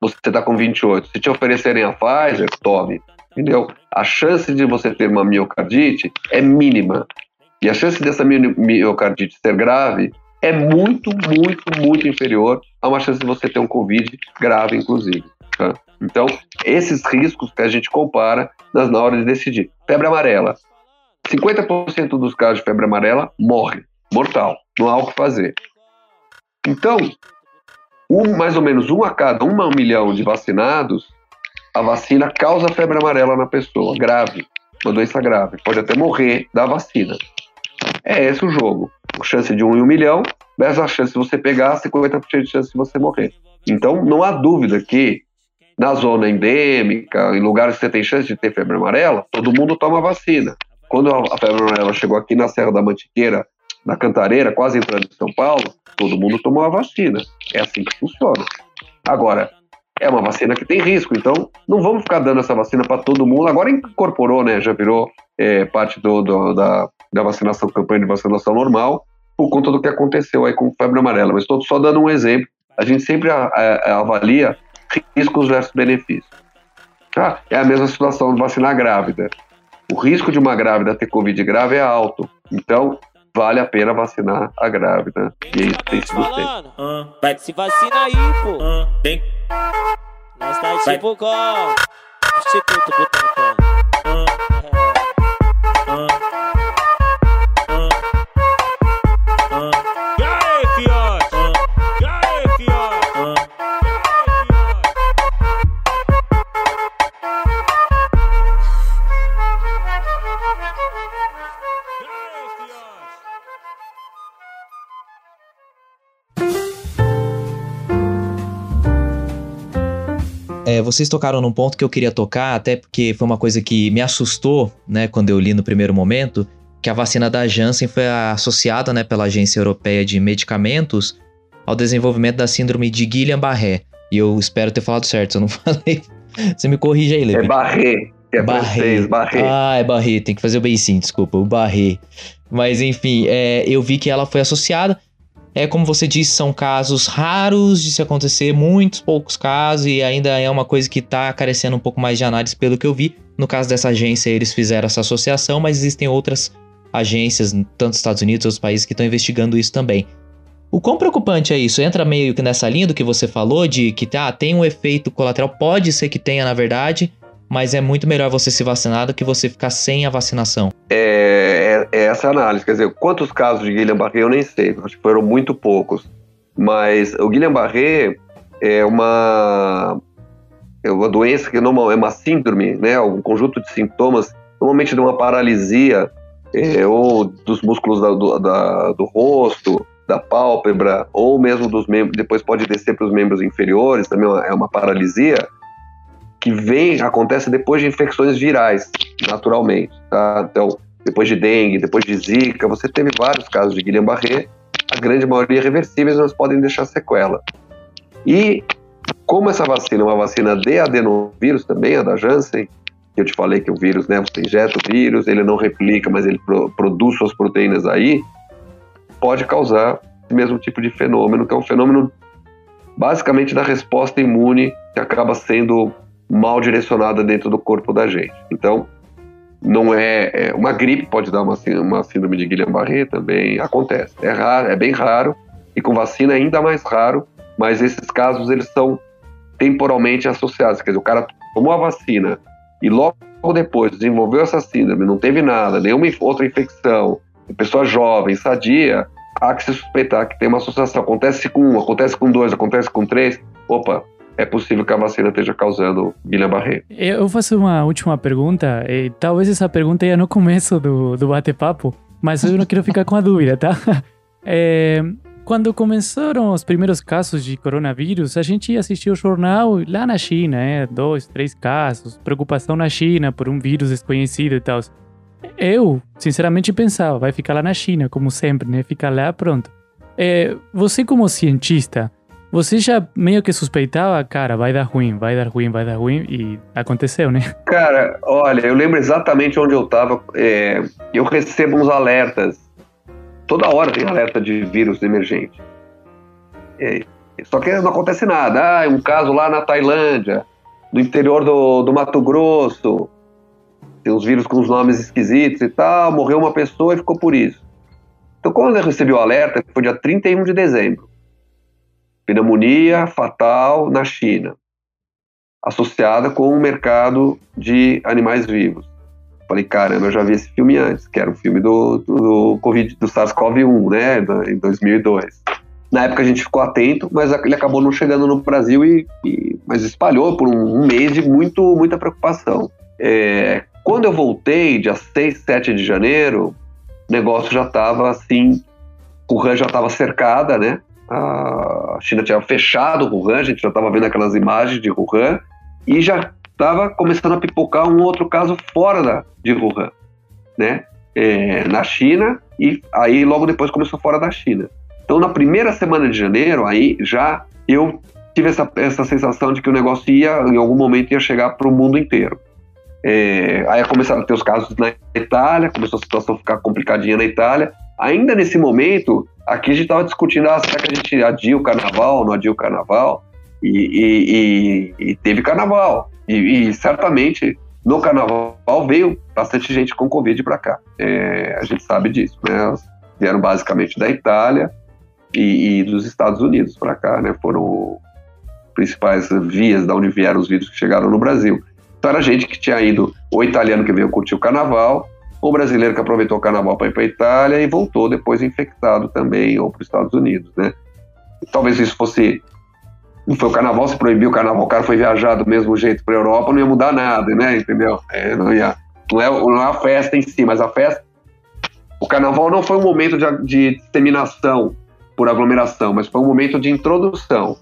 você está com 28. Se te oferecerem a Pfizer, tome. Entendeu? A chance de você ter uma miocardite é mínima. E a chance dessa mi- miocardite ser grave é muito, muito, muito inferior a uma chance de você ter um Covid grave, inclusive. tá? Então, esses riscos que a gente compara nas- na hora de decidir. Febre amarela. 50% dos casos de febre amarela morre. Mortal. Não há o que fazer. Então, um, mais ou menos um a cada um milhão de vacinados, a vacina causa febre amarela na pessoa, grave, uma doença grave. Pode até morrer da vacina. É esse o jogo. Chance de um em um milhão, versus a chance de você pegar, 50% de chance de você morrer. Então, não há dúvida que na zona endêmica, em lugares que você tem chance de ter febre amarela, todo mundo toma vacina. Quando a febre amarela chegou aqui na Serra da Mantiqueira, na Cantareira, quase entrando em São Paulo, todo mundo tomou a vacina. É assim que funciona. Agora, é uma vacina que tem risco, então não vamos ficar dando essa vacina para todo mundo. Agora incorporou, né? Já virou é, parte do, do- da, da vacinação, campanha de vacinação normal, por conta do que aconteceu aí com febre amarela. Mas estou só dando um exemplo. A gente sempre a- a- avalia riscos versus benefícios. Tá? É a mesma situação de vacinar grávida. O risco de uma grávida ter Covid grave é alto. Então, vale a pena vacinar a grávida. E é isso tem sido feito. Vai se vacina aí, pô. Tem. Nós tá tipo Instituto Butantan. É, vocês tocaram num ponto que eu queria tocar, até porque foi uma coisa que me assustou, né, quando eu li no primeiro momento, que a vacina da Janssen foi associada, né, pela Agência Europeia de Medicamentos ao desenvolvimento da síndrome de Guillain-Barré. E eu espero ter falado certo, se eu não falei. Você me corrige aí, Levi. É Barré, é francês, Barré. Ah, é Barré, tem que fazer o beicinho, desculpa, o Barré. Mas enfim, é, eu vi que ela foi associada. É como você disse, são casos raros de se acontecer, muitos poucos casos, e ainda é uma coisa que está carecendo um pouco mais de análise pelo que eu vi. No caso dessa agência, eles fizeram essa associação, mas existem outras agências, tanto nos Estados Unidos, outros países, que estão investigando isso também. O quão preocupante é isso? Entra meio que nessa linha do que você falou, de que tá, tem um efeito colateral, pode ser que tenha na verdade, mas é muito melhor você se vacinar do que você ficar sem a vacinação. É, é- essa análise. Quer dizer, quantos casos de Guillain-Barré eu nem sei, acho que foram muito poucos. Mas o Guillain-Barré é uma, é uma doença que normal, é uma síndrome, né? Um conjunto de sintomas, normalmente de uma paralisia é, ou dos músculos da- do, da- do rosto, da pálpebra, ou mesmo dos membros, depois pode descer para os membros inferiores, também é uma- é uma paralisia que vem, acontece depois de infecções virais, naturalmente, tá? Então, depois de dengue, depois de zika, você teve vários casos de Guillain-Barré, a grande maioria reversíveis, mas podem deixar sequela. E como essa vacina é uma vacina de adenovírus também, a da Janssen, que eu te falei que o vírus, né, você injeta o vírus, ele não replica, mas ele pro- produz suas proteínas aí, pode causar o mesmo tipo de fenômeno, que é um fenômeno basicamente da resposta imune que acaba sendo mal direcionada dentro do corpo da gente. Então, não é, é- uma gripe pode dar uma, uma síndrome de Guillain-Barré também acontece. É raro, é bem raro e com vacina é ainda mais raro, mas esses casos eles são temporalmente associados. Quer dizer, o cara tomou a vacina e logo depois desenvolveu essa síndrome, não teve nada, nenhuma outra infecção, pessoa jovem, sadia, há que se suspeitar que tem uma associação. Acontece com um, acontece com dois, acontece com três. Opa, é possível que a vacina esteja causando Guillain-Barré. Eu faço uma última pergunta. E talvez essa pergunta ia no começo do, do bate-papo, mas eu não quero ficar com a dúvida, tá? É, quando começaram os primeiros casos de coronavírus, a gente assistiu o jornal lá na China, é, dois, três casos, preocupação na China por um vírus desconhecido e tal. Eu, sinceramente, pensava, vai ficar lá na China, como sempre, né? Fica lá, pronto. É, você, como cientista, Você já meio que suspeitava, cara, vai dar ruim, vai dar ruim, vai dar ruim, e aconteceu, né? Cara, olha, eu lembro exatamente onde eu estava. É, eu recebo uns alertas. Toda hora tem alerta de vírus emergente. É, só que não acontece nada. Ah, um caso lá na Tailândia, no interior do, do Mato Grosso. Tem uns vírus com uns nomes esquisitos e tal. Morreu uma pessoa e ficou por isso. Então, quando eu recebi o alerta, foi dia 31 de dezembro. Pneumonia fatal na China, associada com o mercado de animais vivos. Falei, caramba, eu já vi esse filme antes, que era um filme do, do, do Covid, do SARS-CoV-1, né, em 2002. Na época a gente ficou atento, mas ele acabou não chegando no Brasil e, e mas espalhou por um, um, mês de muito, muita preocupação. É, quando eu voltei, dia 6, 7 de janeiro, o negócio já estava assim, Wuhan já estava cercada, né? A China tinha fechado Wuhan, a gente já estava vendo aquelas imagens de Wuhan e já estava começando a pipocar um outro caso fora da, de Wuhan, né? É, na China e aí logo depois começou fora da China. Então na primeira semana de janeiro aí já eu tive essa, essa sensação de que o negócio ia em algum momento ia chegar para o mundo inteiro. É, aí começaram a ter os casos na Itália, começou a situação ficar complicadinha na Itália. Ainda nesse momento, aqui a gente estava discutindo ah, será que a gente adia o carnaval, não adia o carnaval? E, e, e, e teve carnaval. E, certamente no carnaval veio bastante gente com Covid para cá. É, a gente sabe disso. Né? Vieram basicamente da Itália e, dos Estados Unidos para cá. Né? Foram principais vias da onde vieram os vírus que chegaram no Brasil. Então era gente que tinha ido, o italiano que veio curtir o carnaval, o brasileiro que aproveitou o carnaval para ir para a Itália e voltou depois infectado também, ou para os Estados Unidos, né? Talvez isso fosse. Não foi o carnaval, se proibiu o carnaval, o cara foi viajar do mesmo jeito para a Europa, não ia mudar nada, né? Entendeu? É, não, ia, não, é, não é a festa em si, mas a festa. O carnaval não foi um momento de, de disseminação por aglomeração, mas foi um momento de introdução.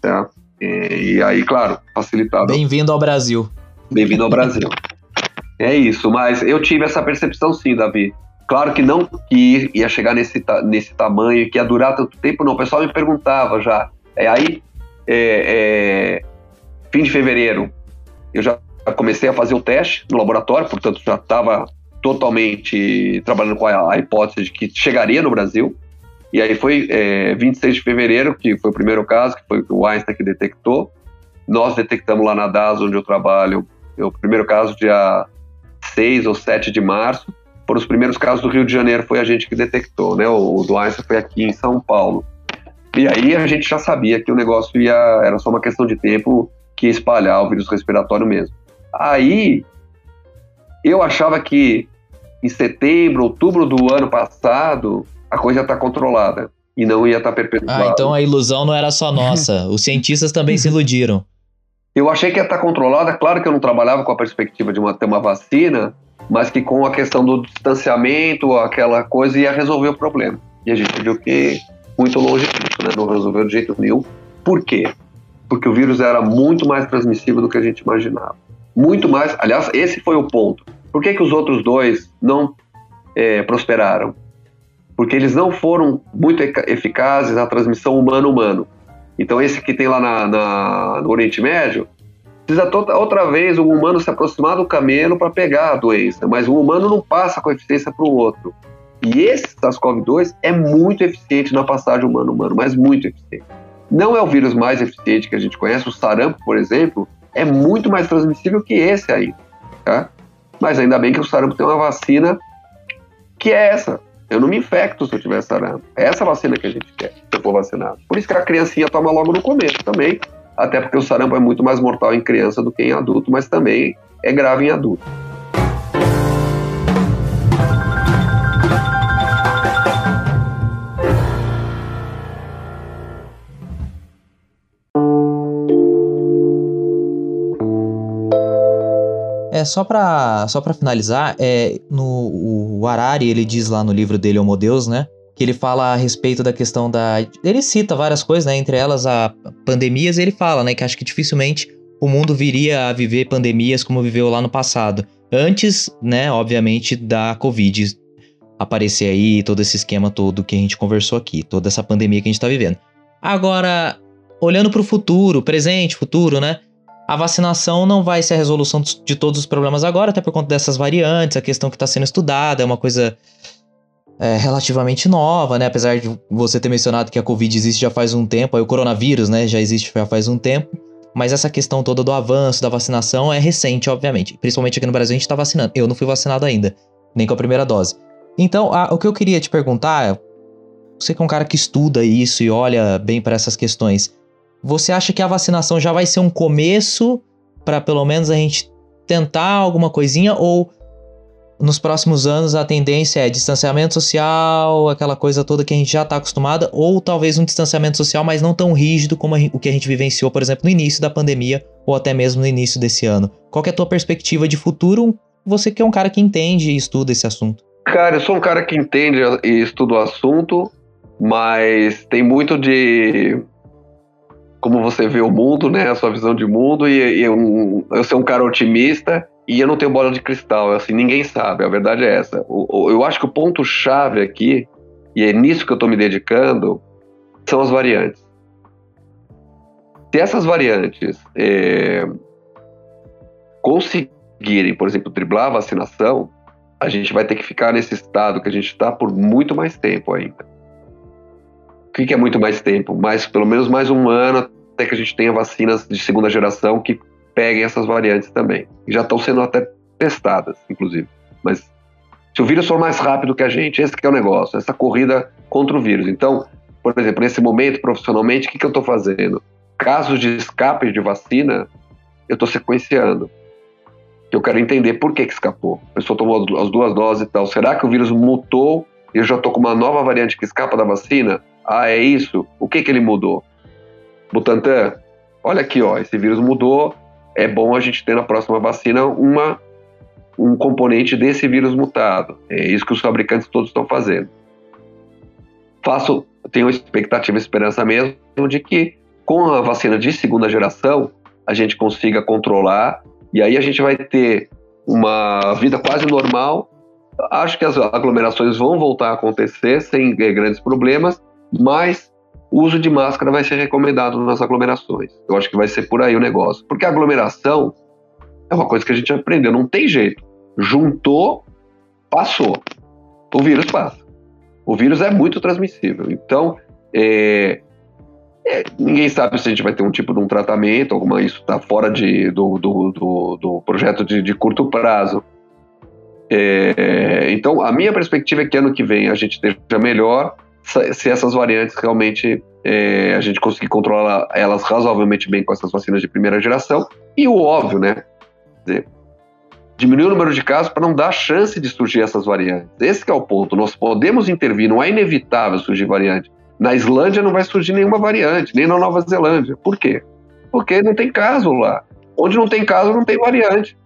Tá? E, e aí, claro, facilitado. Bem-vindo ao Brasil. Bem-vindo ao Brasil. É isso, mas eu tive essa percepção sim, Davi. Claro que não que ia chegar nesse, nesse tamanho, que ia durar tanto tempo, não. O pessoal me perguntava já. É aí, é, é, fim de fevereiro, eu já comecei a fazer o teste no laboratório, portanto já estava totalmente trabalhando com a, a, hipótese de que chegaria no Brasil. E aí foi é, 26 de fevereiro, que foi o primeiro caso, que foi o Einstein que detectou. Nós detectamos lá na DAS, onde eu trabalho, o primeiro caso dia 6 ou 7 de março. Foram os primeiros casos do Rio de Janeiro, foi a gente que detectou, né? O, o do Einstein foi aqui em São Paulo. E aí a gente já sabia que o negócio ia, era só uma questão de tempo que ia espalhar o vírus respiratório mesmo. Aí eu achava que em setembro, outubro do ano passado, a coisa estar controlada e não ia estar perpetuada. Ah, então a ilusão não era só nossa. Os cientistas também se iludiram. Eu achei que ia estar controlada, claro que eu não trabalhava com a perspectiva de uma, ter uma vacina, mas que com a questão do distanciamento, aquela coisa, ia resolver o problema. E a gente viu que muito longe disso, né? não resolveu de jeito nenhum. Por quê? Porque o vírus era muito mais transmissível do que a gente imaginava. Muito mais, aliás, esse foi o ponto. Por que, que os outros dois não é, prosperaram? Porque eles não foram muito eficazes na transmissão humano-humano. Então, esse que tem lá na, na, no Oriente Médio, precisa toda, outra vez o humano se aproximar do camelo para pegar a doença, mas o humano não passa com eficiência para o outro. E esse SARS-CoV-2 é muito eficiente na passagem humano-humano, mas muito eficiente. Não é o vírus mais eficiente que a gente conhece, o sarampo, por exemplo, é muito mais transmissível que esse aí, tá? Mas ainda bem que o sarampo tem uma vacina que é essa, eu não me infecto se eu tiver sarampo. É essa vacina que a gente quer, se eu for vacinado. Por isso que a criancinha toma logo no começo também, até porque o sarampo é muito mais mortal em criança do que em adulto, mas também é grave em adulto. Só para só pra finalizar, é, no, o Harari, ele diz lá no livro dele, Homo Deus, né? Que ele fala a respeito da questão da... Ele cita várias coisas, né? Entre elas a pandemias, e ele fala, né? Que acho que dificilmente o mundo viria a viver pandemias como viveu lá no passado. Antes, né, obviamente, da Covid aparecer aí, todo esse esquema todo que a gente conversou aqui, toda essa pandemia que a gente tá vivendo. Agora, olhando para o futuro, presente, futuro, né? A vacinação não vai ser a resolução de todos os problemas agora, até por conta dessas variantes, a questão que está sendo estudada é uma coisa é, relativamente nova, né? Apesar de você ter mencionado que a Covid existe já faz um tempo, aí o coronavírus, né, já existe já faz um tempo. Mas essa questão toda do avanço da vacinação é recente, obviamente. Principalmente aqui no Brasil a gente tá vacinando. Eu não fui vacinado ainda, nem com a primeira dose. Então, a, o que eu queria te perguntar é: você que é um cara que estuda isso e olha bem para essas questões, você acha que a vacinação já vai ser um começo para pelo menos a gente tentar alguma coisinha ou nos próximos anos a tendência é distanciamento social, aquela coisa toda que a gente já está acostumada, ou talvez um distanciamento social, mas não tão rígido como o que a gente vivenciou, por exemplo, no início da pandemia ou até mesmo no início desse ano. Qual é a tua perspectiva de futuro? Você que é um cara que entende e estuda esse assunto. Cara, eu sou um cara que entende e estuda o assunto, mas tem muito de como você vê o mundo, né? A sua visão de mundo, e, e eu, eu sou um cara otimista e eu não tenho bola de cristal, assim, ninguém sabe, a verdade é essa. O, o, eu acho que o ponto-chave aqui, e é nisso que eu estou me dedicando, são as variantes. Se essas variantes é, conseguirem, por exemplo, driblar a vacinação, a gente vai ter que ficar nesse estado que a gente está por muito mais tempo ainda. O que, que é muito mais tempo? Mais, pelo menos mais um ano até que a gente tenha vacinas de segunda geração que peguem essas variantes também. Já estão sendo até testadas, inclusive. Mas se o vírus for mais rápido que a gente, esse que é o negócio, essa corrida contra o vírus. Então, por exemplo, nesse momento, profissionalmente, o que, que eu estou fazendo? Casos de escape de vacina, eu estou sequenciando. Eu quero entender por que, que escapou. A pessoa tomou as duas doses e tal. Será que o vírus mutou e eu já estou com uma nova variante que escapa da vacina? Ah, é isso? O que, que ele mudou? Butantan, olha aqui, ó, esse vírus mudou, é bom a gente ter na próxima vacina uma, um componente desse vírus mutado. É isso que os fabricantes todos estão fazendo. Faço, tenho expectativa e esperança mesmo de que com a vacina de segunda geração a gente consiga controlar e aí a gente vai ter uma vida quase normal. Acho que as aglomerações vão voltar a acontecer sem grandes problemas, mas o uso de máscara vai ser recomendado nas aglomerações. Eu acho que vai ser por aí o negócio. Porque a aglomeração é uma coisa que a gente aprendeu, não tem jeito. Juntou, passou. O vírus passa. O vírus é muito transmissível. Então, é, é, ninguém sabe se a gente vai ter um tipo de um tratamento, alguma isso está fora de, do, do, do, do projeto de, de, curto prazo. É, então, a minha perspectiva é que ano que vem a gente esteja melhor, se essas variantes realmente é, a gente conseguir controlar elas razoavelmente bem com essas vacinas de primeira geração. E o óbvio, né? Dizer, diminuir o número de casos para não dar chance de surgir essas variantes. Esse é o ponto. Nós podemos intervir, não é inevitável surgir variante. Na Islândia não vai surgir nenhuma variante, nem na Nova Zelândia. Por quê? Porque não tem caso lá. Onde não tem caso, não tem variante.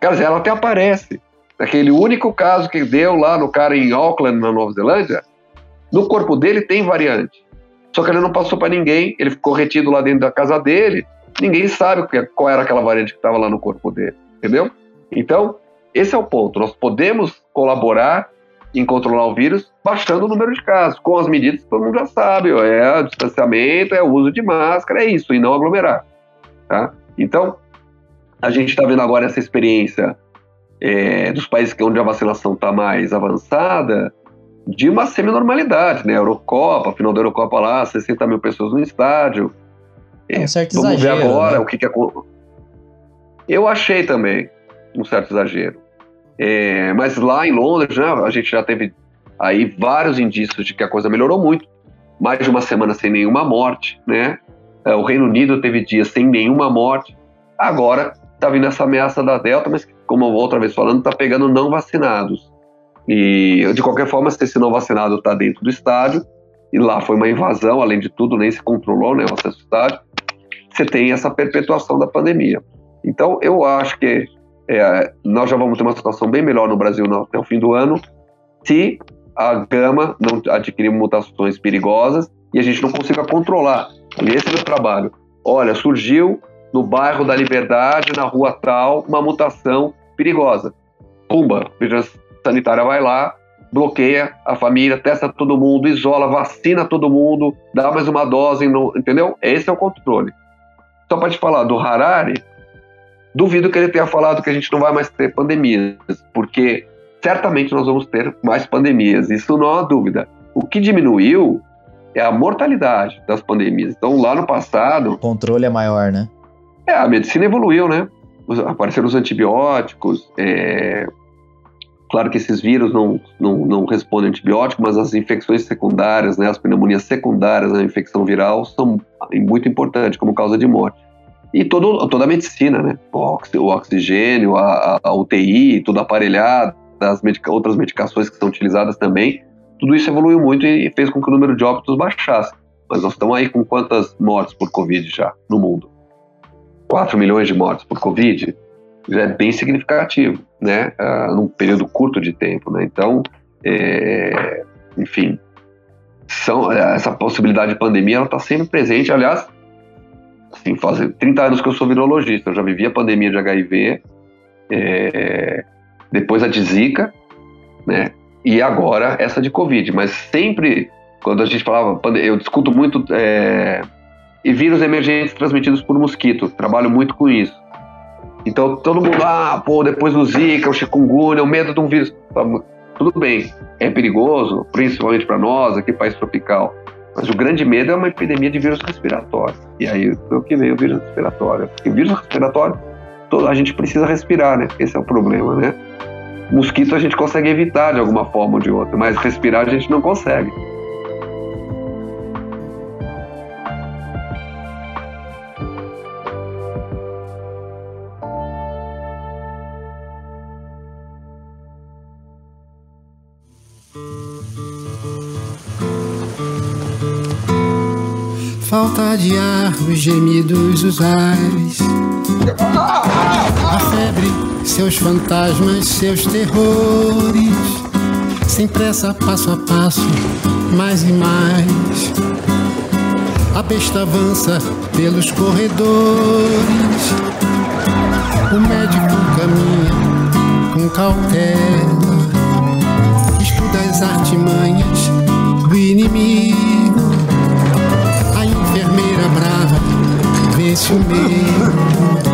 Quer dizer, ela até aparece. Aquele único caso que deu lá no cara em Auckland, na Nova Zelândia, no corpo dele tem variante. Só que ele não passou para ninguém, ele ficou retido lá dentro da casa dele, ninguém sabe qual era aquela variante que estava lá no corpo dele, entendeu? Então, esse é o ponto. Nós podemos colaborar em controlar o vírus baixando o número de casos, com as medidas que todo mundo já sabe, é o distanciamento, é o uso de máscara, é isso, e não aglomerar. Tá? Então, a gente está vendo agora essa experiência é, dos países onde a vacinação está mais avançada, de uma semi-normalidade, né? Eurocopa, final da Eurocopa lá, 60 mil pessoas no estádio. É um certo Vamos exagero, ver agora né? o que, que é. Eu achei também um certo exagero. É, mas lá em Londres, já, a gente já teve aí vários indícios de que a coisa melhorou muito. Mais de uma semana sem nenhuma morte, né? É, o Reino Unido teve dias sem nenhuma morte. Agora está vindo essa ameaça da Delta, mas como outra vez falando, está pegando não vacinados. E, de qualquer forma, se esse não vacinado está dentro do estádio, e lá foi uma invasão, além de tudo, nem se controlou né, o acesso ao estádio, você tem essa perpetuação da pandemia. Então, eu acho que é, nós já vamos ter uma situação bem melhor no Brasil até o fim do ano, se a gama não adquirir mutações perigosas e a gente não consiga controlar. E esse é o trabalho. Olha, surgiu no bairro da Liberdade, na rua tal, uma mutação perigosa. Pumba, vigilância sanitária vai lá bloqueia a família, testa todo mundo, isola, vacina todo mundo, dá mais uma dose, não, entendeu? Esse é o controle. Só para te falar do Harari, duvido que ele tenha falado que a gente não vai mais ter pandemias, porque certamente nós vamos ter mais pandemias, isso não há dúvida. O que diminuiu é a mortalidade das pandemias. Então, lá no passado. O controle é maior, né? É, a medicina evoluiu, né? Apareceram os antibióticos. É... Claro que esses vírus não, não, não respondem antibiótico, mas as infecções secundárias, né, as pneumonias secundárias à infecção viral são muito importantes como causa de morte. E todo, toda a medicina, né? O oxigênio, a, a UTI, tudo aparelhado, as medica outras medicações que são utilizadas também tudo isso evoluiu muito e fez com que o número de óbitos baixasse. Mas nós estamos aí com quantas mortes por Covid já no mundo? 4 milhões de mortes por Covid já é bem significativo, né? Uh, num período curto de tempo, né? Então, é, enfim, são, essa possibilidade de pandemia ela está sempre presente. Aliás, assim, faz 30 anos que eu sou virologista, eu já vivi a pandemia de HIV, é, depois a de Zika, né? e agora essa de Covid. Mas sempre, quando a gente falava, eu discuto muito é, e vírus emergentes transmitidos por mosquito, trabalho muito com isso. Então todo mundo, ah, pô, depois do Zika, o chikungunya, o medo de um vírus. Tudo bem, é perigoso, principalmente para nós, aqui país tropical. Mas o grande medo é uma epidemia de vírus respiratório. E aí foi o que veio o vírus respiratório. Porque vírus respiratório, a gente precisa respirar, né? Esse é o problema, né? Mosquito a gente consegue evitar de alguma forma ou de outra, mas respirar a gente não consegue. Falta de ar, os gemidos, os ais. A febre seus fantasmas, seus terrores. Sem pressa, passo a passo, mais e mais. A besta avança pelos corredores. O médico caminha com cautela. Estuda as artimanhas do inimigo. Vence o medo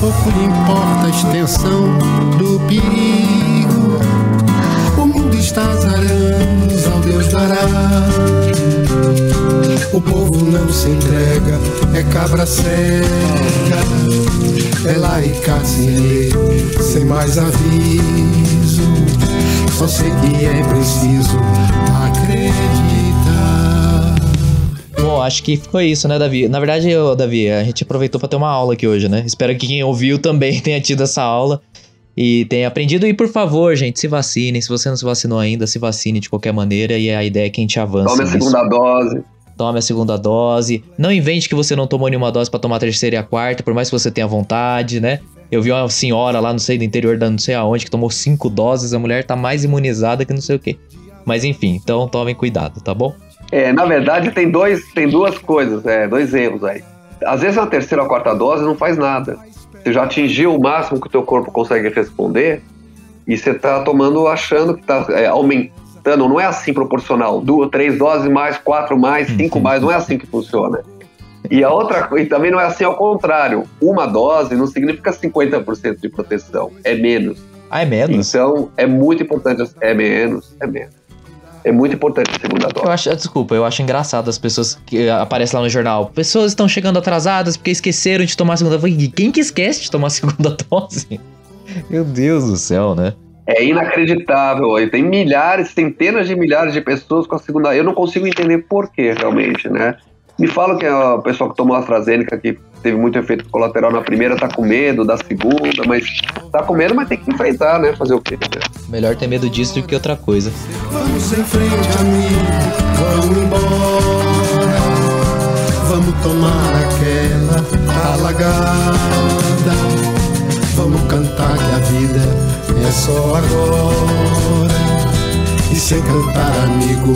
pouco lhe importa a extensão do perigo. O mundo está azarando, ao Deus dará. O povo não se entrega, é cabra cega. É e sem sem mais aviso. Só sei que é preciso acreditar. Acho que foi isso, né, Davi? Na verdade, eu, Davi, a gente aproveitou para ter uma aula aqui hoje, né? Espero que quem ouviu também tenha tido essa aula e tenha aprendido. E por favor, gente, se vacinem. Se você não se vacinou ainda, se vacine de qualquer maneira. E a ideia é que a gente avance. Tome a segunda dose. Tome a segunda dose. Não invente que você não tomou nenhuma dose para tomar a terceira e a quarta, por mais que você tenha vontade, né? Eu vi uma senhora lá, não sei, do interior da não sei aonde, que tomou cinco doses. A mulher tá mais imunizada que não sei o quê. Mas enfim, então tomem cuidado, tá bom? É, na verdade, tem, dois, tem duas coisas, é, dois erros aí. Às vezes, na terceira ou quarta dose não faz nada. Você já atingiu o máximo que o teu corpo consegue responder e você está tomando achando que está é, aumentando. Não é assim proporcional. Duas, três doses mais, quatro mais, cinco mais. Não é assim que funciona. E a outra e também não é assim ao contrário. Uma dose não significa 50% de proteção. É menos. Ah, é menos? Então, é muito importante. É menos, é menos é muito importante a segunda dose. Eu acho, desculpa, eu acho engraçado as pessoas que aparecem lá no jornal. Pessoas estão chegando atrasadas porque esqueceram de tomar a segunda dose. Quem que esquece de tomar a segunda dose? Meu Deus do céu, né? É inacreditável. Tem milhares, centenas de milhares de pessoas com a segunda. Eu não consigo entender por que realmente, né? Me falam que a pessoa que tomou a AstraZeneca que teve muito efeito colateral na primeira tá com medo da segunda, mas tá com medo, mas tem que enfrentar, né? Fazer o quê? Né? Melhor ter medo disso do que outra coisa. Vamos em frente, amigo, vamos embora. Vamos tomar aquela alagada. Vamos cantar que a vida é só agora. E sem cantar, amigo,